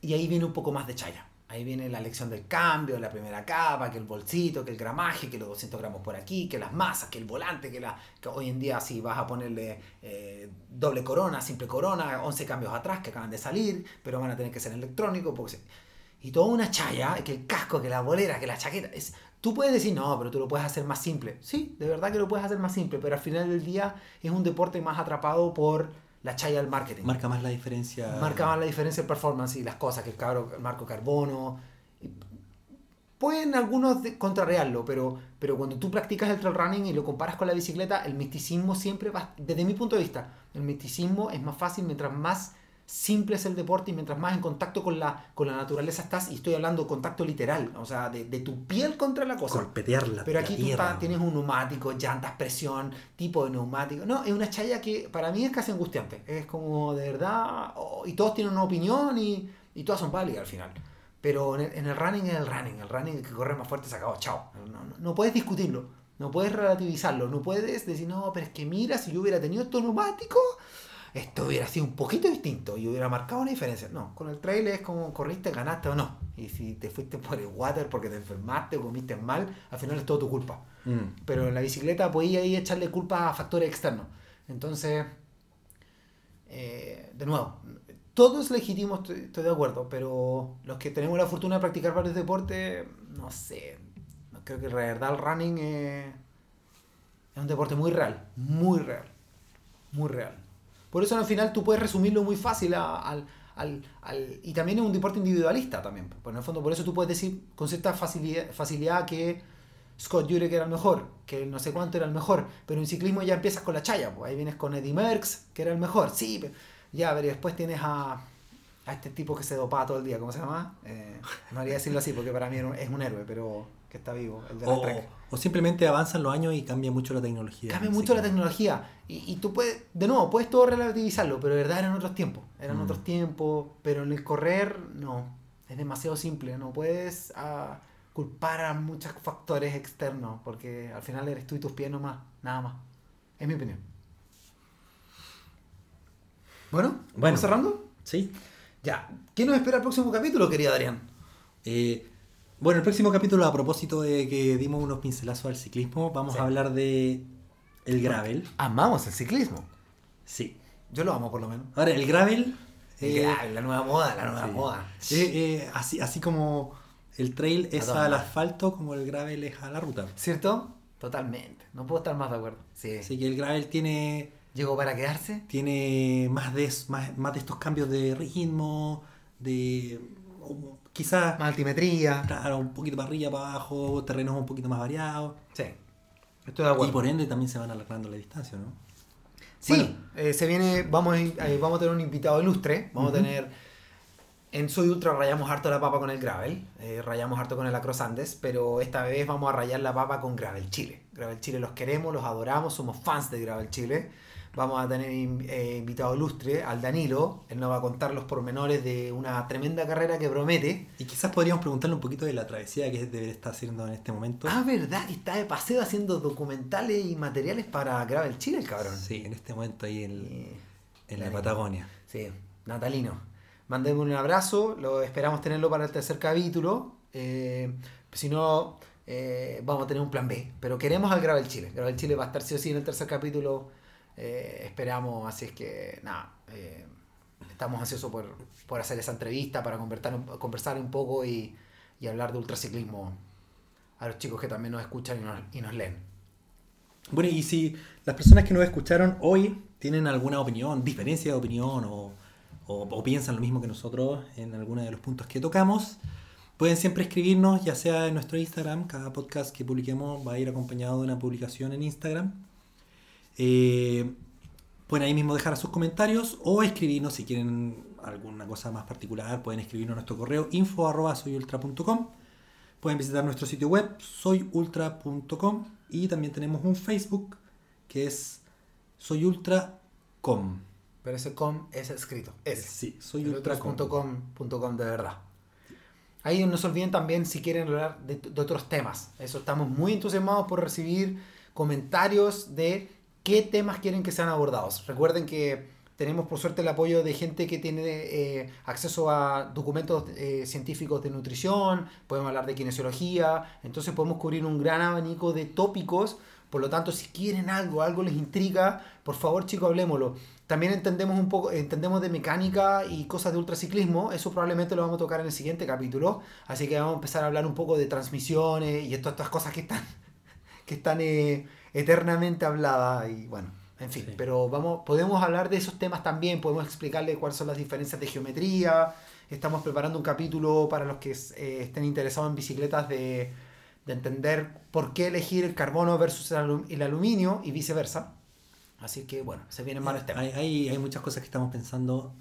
y ahí viene un poco más de chaya. Ahí viene la lección del cambio, la primera capa, que el bolsito, que el gramaje, que los 200 gramos por aquí, que las masas, que el volante, que, la, que hoy en día si vas a ponerle eh, doble corona, simple corona, 11 cambios atrás que acaban de salir, pero van a tener que ser electrónicos. Porque Y toda una chaya, que el casco, que la bolera, que la chaqueta. Es... Tú puedes decir, no, pero tú lo puedes hacer más simple. Sí, de verdad que lo puedes hacer más simple, pero al final del día es un deporte más atrapado por la chaya del marketing. Marca más la diferencia. Marca más la diferencia el performance y las cosas, que el cabro, el marco carbono. Pueden algunos contrarrearlo, pero, pero cuando tú practicas el trail running y lo comparas con la bicicleta, el misticismo siempre va, desde mi punto de vista, el misticismo es más fácil mientras más simple es el deporte y mientras más en contacto con la, con la naturaleza estás, y estoy hablando contacto literal, o sea, de, de tu piel contra la cosa. Golpetearla. Pero aquí tú estás- tienes un neumático, llantas, presión, tipo de neumático. No, es una chaya que para mí es casi angustiante. Es como de verdad. oh, y todos tienen una opinión y, y todas son válidas al final. Pero en el, en el running es el running. El running el que corre más fuerte se acabó. Chao. No, no- no puedes discutirlo. No puedes relativizarlo. No puedes decir, no, pero es que mira, si yo hubiera tenido estos neumáticos, esto hubiera sido un poquito distinto y hubiera marcado una diferencia. No, con el trail es como corriste, ganaste o no. Y si te fuiste por el water porque te enfermaste o comiste mal, al final es todo tu culpa. Mm. Pero en la bicicleta podía ahí echarle culpa a factores externos. Entonces, eh, de nuevo, todo es legítimo, estoy, estoy de acuerdo, pero los que tenemos la fortuna de practicar varios deportes, no sé, no creo que en verdad el running eh, es un deporte muy real, muy real, muy real. Por eso al final tú puedes resumirlo muy fácil a- al, al- al- y también es un deporte individualista también. Pues en el fondo por eso tú puedes decir con cierta facilidad, facilidad que Scott Jurek era el mejor, que no sé cuánto era el mejor, pero en ciclismo ya empiezas con la chaya, pues ahí vienes con Eddie Merckx, que era el mejor, sí, pero ya, pero después tienes a, a este tipo que se dopaba todo el día, ¿cómo se llama? Eh, no haría decirlo así porque para mí es un héroe, pero que está vivo, el de la O, Trek. O simplemente avanzan los años y cambia mucho la tecnología. Cambia mucho la tecnología. Y, y tú puedes, de nuevo, puedes todo relativizarlo, pero de verdad eran otros tiempos. Eran Mm. otros tiempos, pero en el correr, no. Es demasiado simple. No puedes ah, culpar a muchos factores externos, porque al final eres tú y tus pies nomás, nada más. Es mi opinión. Bueno, Bueno. ¿vamos cerrando? Sí. Ya. ¿Qué nos espera el próximo capítulo, querido Adrián? Eh, bueno, el próximo capítulo, a propósito de que dimos unos pincelazos al ciclismo, vamos Sí. a hablar de el gravel. Amamos el ciclismo. Sí. Yo lo amo, por lo menos. Ahora, el gravel. El eh, gravel, la nueva moda, la nueva sí. moda. Eh, eh, así, así como el trail es al asfalto, como el gravel es a la ruta. ¿Cierto? Totalmente. No puedo estar más de acuerdo. Sí. Así que el gravel tiene, ¿Llegó para quedarse? tiene más, de, más, más de estos cambios de ritmo, de quizás Más altimetría. claro, un poquito para arriba, para abajo, terrenos un poquito más variados. Sí. Estoy de acuerdo. Y por ende también se van alargando la distancia, ¿no? Sí, Bueno. eh, se viene, vamos, eh, vamos a tener un invitado ilustre. Vamos a tener. En Soy Ultra rayamos harto la papa con el gravel, eh, rayamos harto con el Across Andes, pero esta vez vamos a rayar la papa con Gravel Chile. Gravel Chile los queremos, los adoramos, somos fans de Gravel Chile. Vamos a tener eh, invitado ilustre al Danilo, él nos va a contar los pormenores de una tremenda carrera que promete. Y quizás podríamos preguntarle un poquito de la travesía que debe estar haciendo en este momento. Ah, verdad, que está de paseo haciendo documentales y materiales para Gravel Chile, el cabrón. Sí, en este momento ahí en, en la. Patagonia. Sí, natalino. Mandémosle un abrazo, lo esperamos tenerlo para el tercer capítulo. eh, si no, eh, vamos a tener un plan B. Pero queremos al Gravel Chile. Gravel Chile va a estar sí o sí en el tercer capítulo. Eh, esperamos, así es que nada. eh, estamos ansiosos por, por hacer esa entrevista, para conversar, conversar un poco y, y hablar de ultraciclismo a los chicos que también nos escuchan y nos, y nos leen. Bueno, y si las personas que nos escucharon hoy tienen alguna opinión, diferencia de opinión o, o- o piensan lo mismo que nosotros en alguno de los puntos que tocamos, pueden siempre escribirnos, ya sea en nuestro Instagram, cada podcast que publiquemos va a ir acompañado de una publicación en Instagram. Eh, pueden ahí mismo dejar sus comentarios o escribirnos si quieren alguna cosa más particular, pueden escribirnos a nuestro correo info arroba soyultra.com. Pueden visitar nuestro sitio web soyultra.com Y también tenemos un Facebook que es soyultra.com. Pero ese com es escrito. Sí, es soyultra.com. punto com, punto com de verdad. Ahí no se olviden también si quieren hablar de, de otros temas. Eso estamos muy entusiasmados por recibir comentarios de qué temas quieren que sean abordados. Recuerden que tenemos por suerte el apoyo de gente que tiene eh, acceso a documentos eh, científicos de nutrición, podemos hablar de kinesiología, entonces podemos cubrir un gran abanico de tópicos. Por lo tanto, si quieren algo, algo les intriga, por favor chicos, hablemoslo. También entendemos un poco, entendemos de mecánica y cosas de ultraciclismo, eso probablemente lo vamos a tocar en el siguiente capítulo, así que vamos a empezar a hablar un poco de transmisiones y todas estas cosas que están, que están eh, eternamente habladas y bueno, en fin, Sí. pero vamos, podemos hablar de esos temas también, podemos explicarle cuáles son las diferencias de geometría, estamos preparando un capítulo para los que eh, estén interesados en bicicletas de, de entender por qué elegir el carbono versus el, alu- el aluminio y viceversa. Así que bueno, se vienen varios temas. Hay, hay, hay muchas cosas que estamos pensando.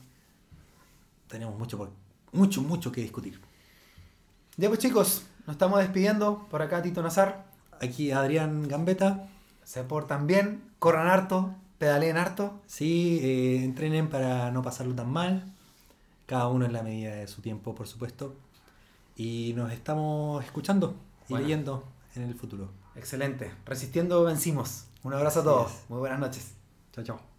Tenemos mucho, por, mucho, mucho que discutir. Ya pues chicos, nos estamos despidiendo. Por acá Tito Nazar. Aquí Adrián Gambetta. Se portan bien, corran harto, pedaleen harto. Sí, eh, entrenen para no pasarlo tan mal. Cada uno en la medida de su tiempo, por supuesto. Y nos estamos escuchando y Bueno. leyendo en el futuro. Excelente. Resistiendo vencimos. Un abrazo a todos. es. Muy buenas noches. Chao, chao.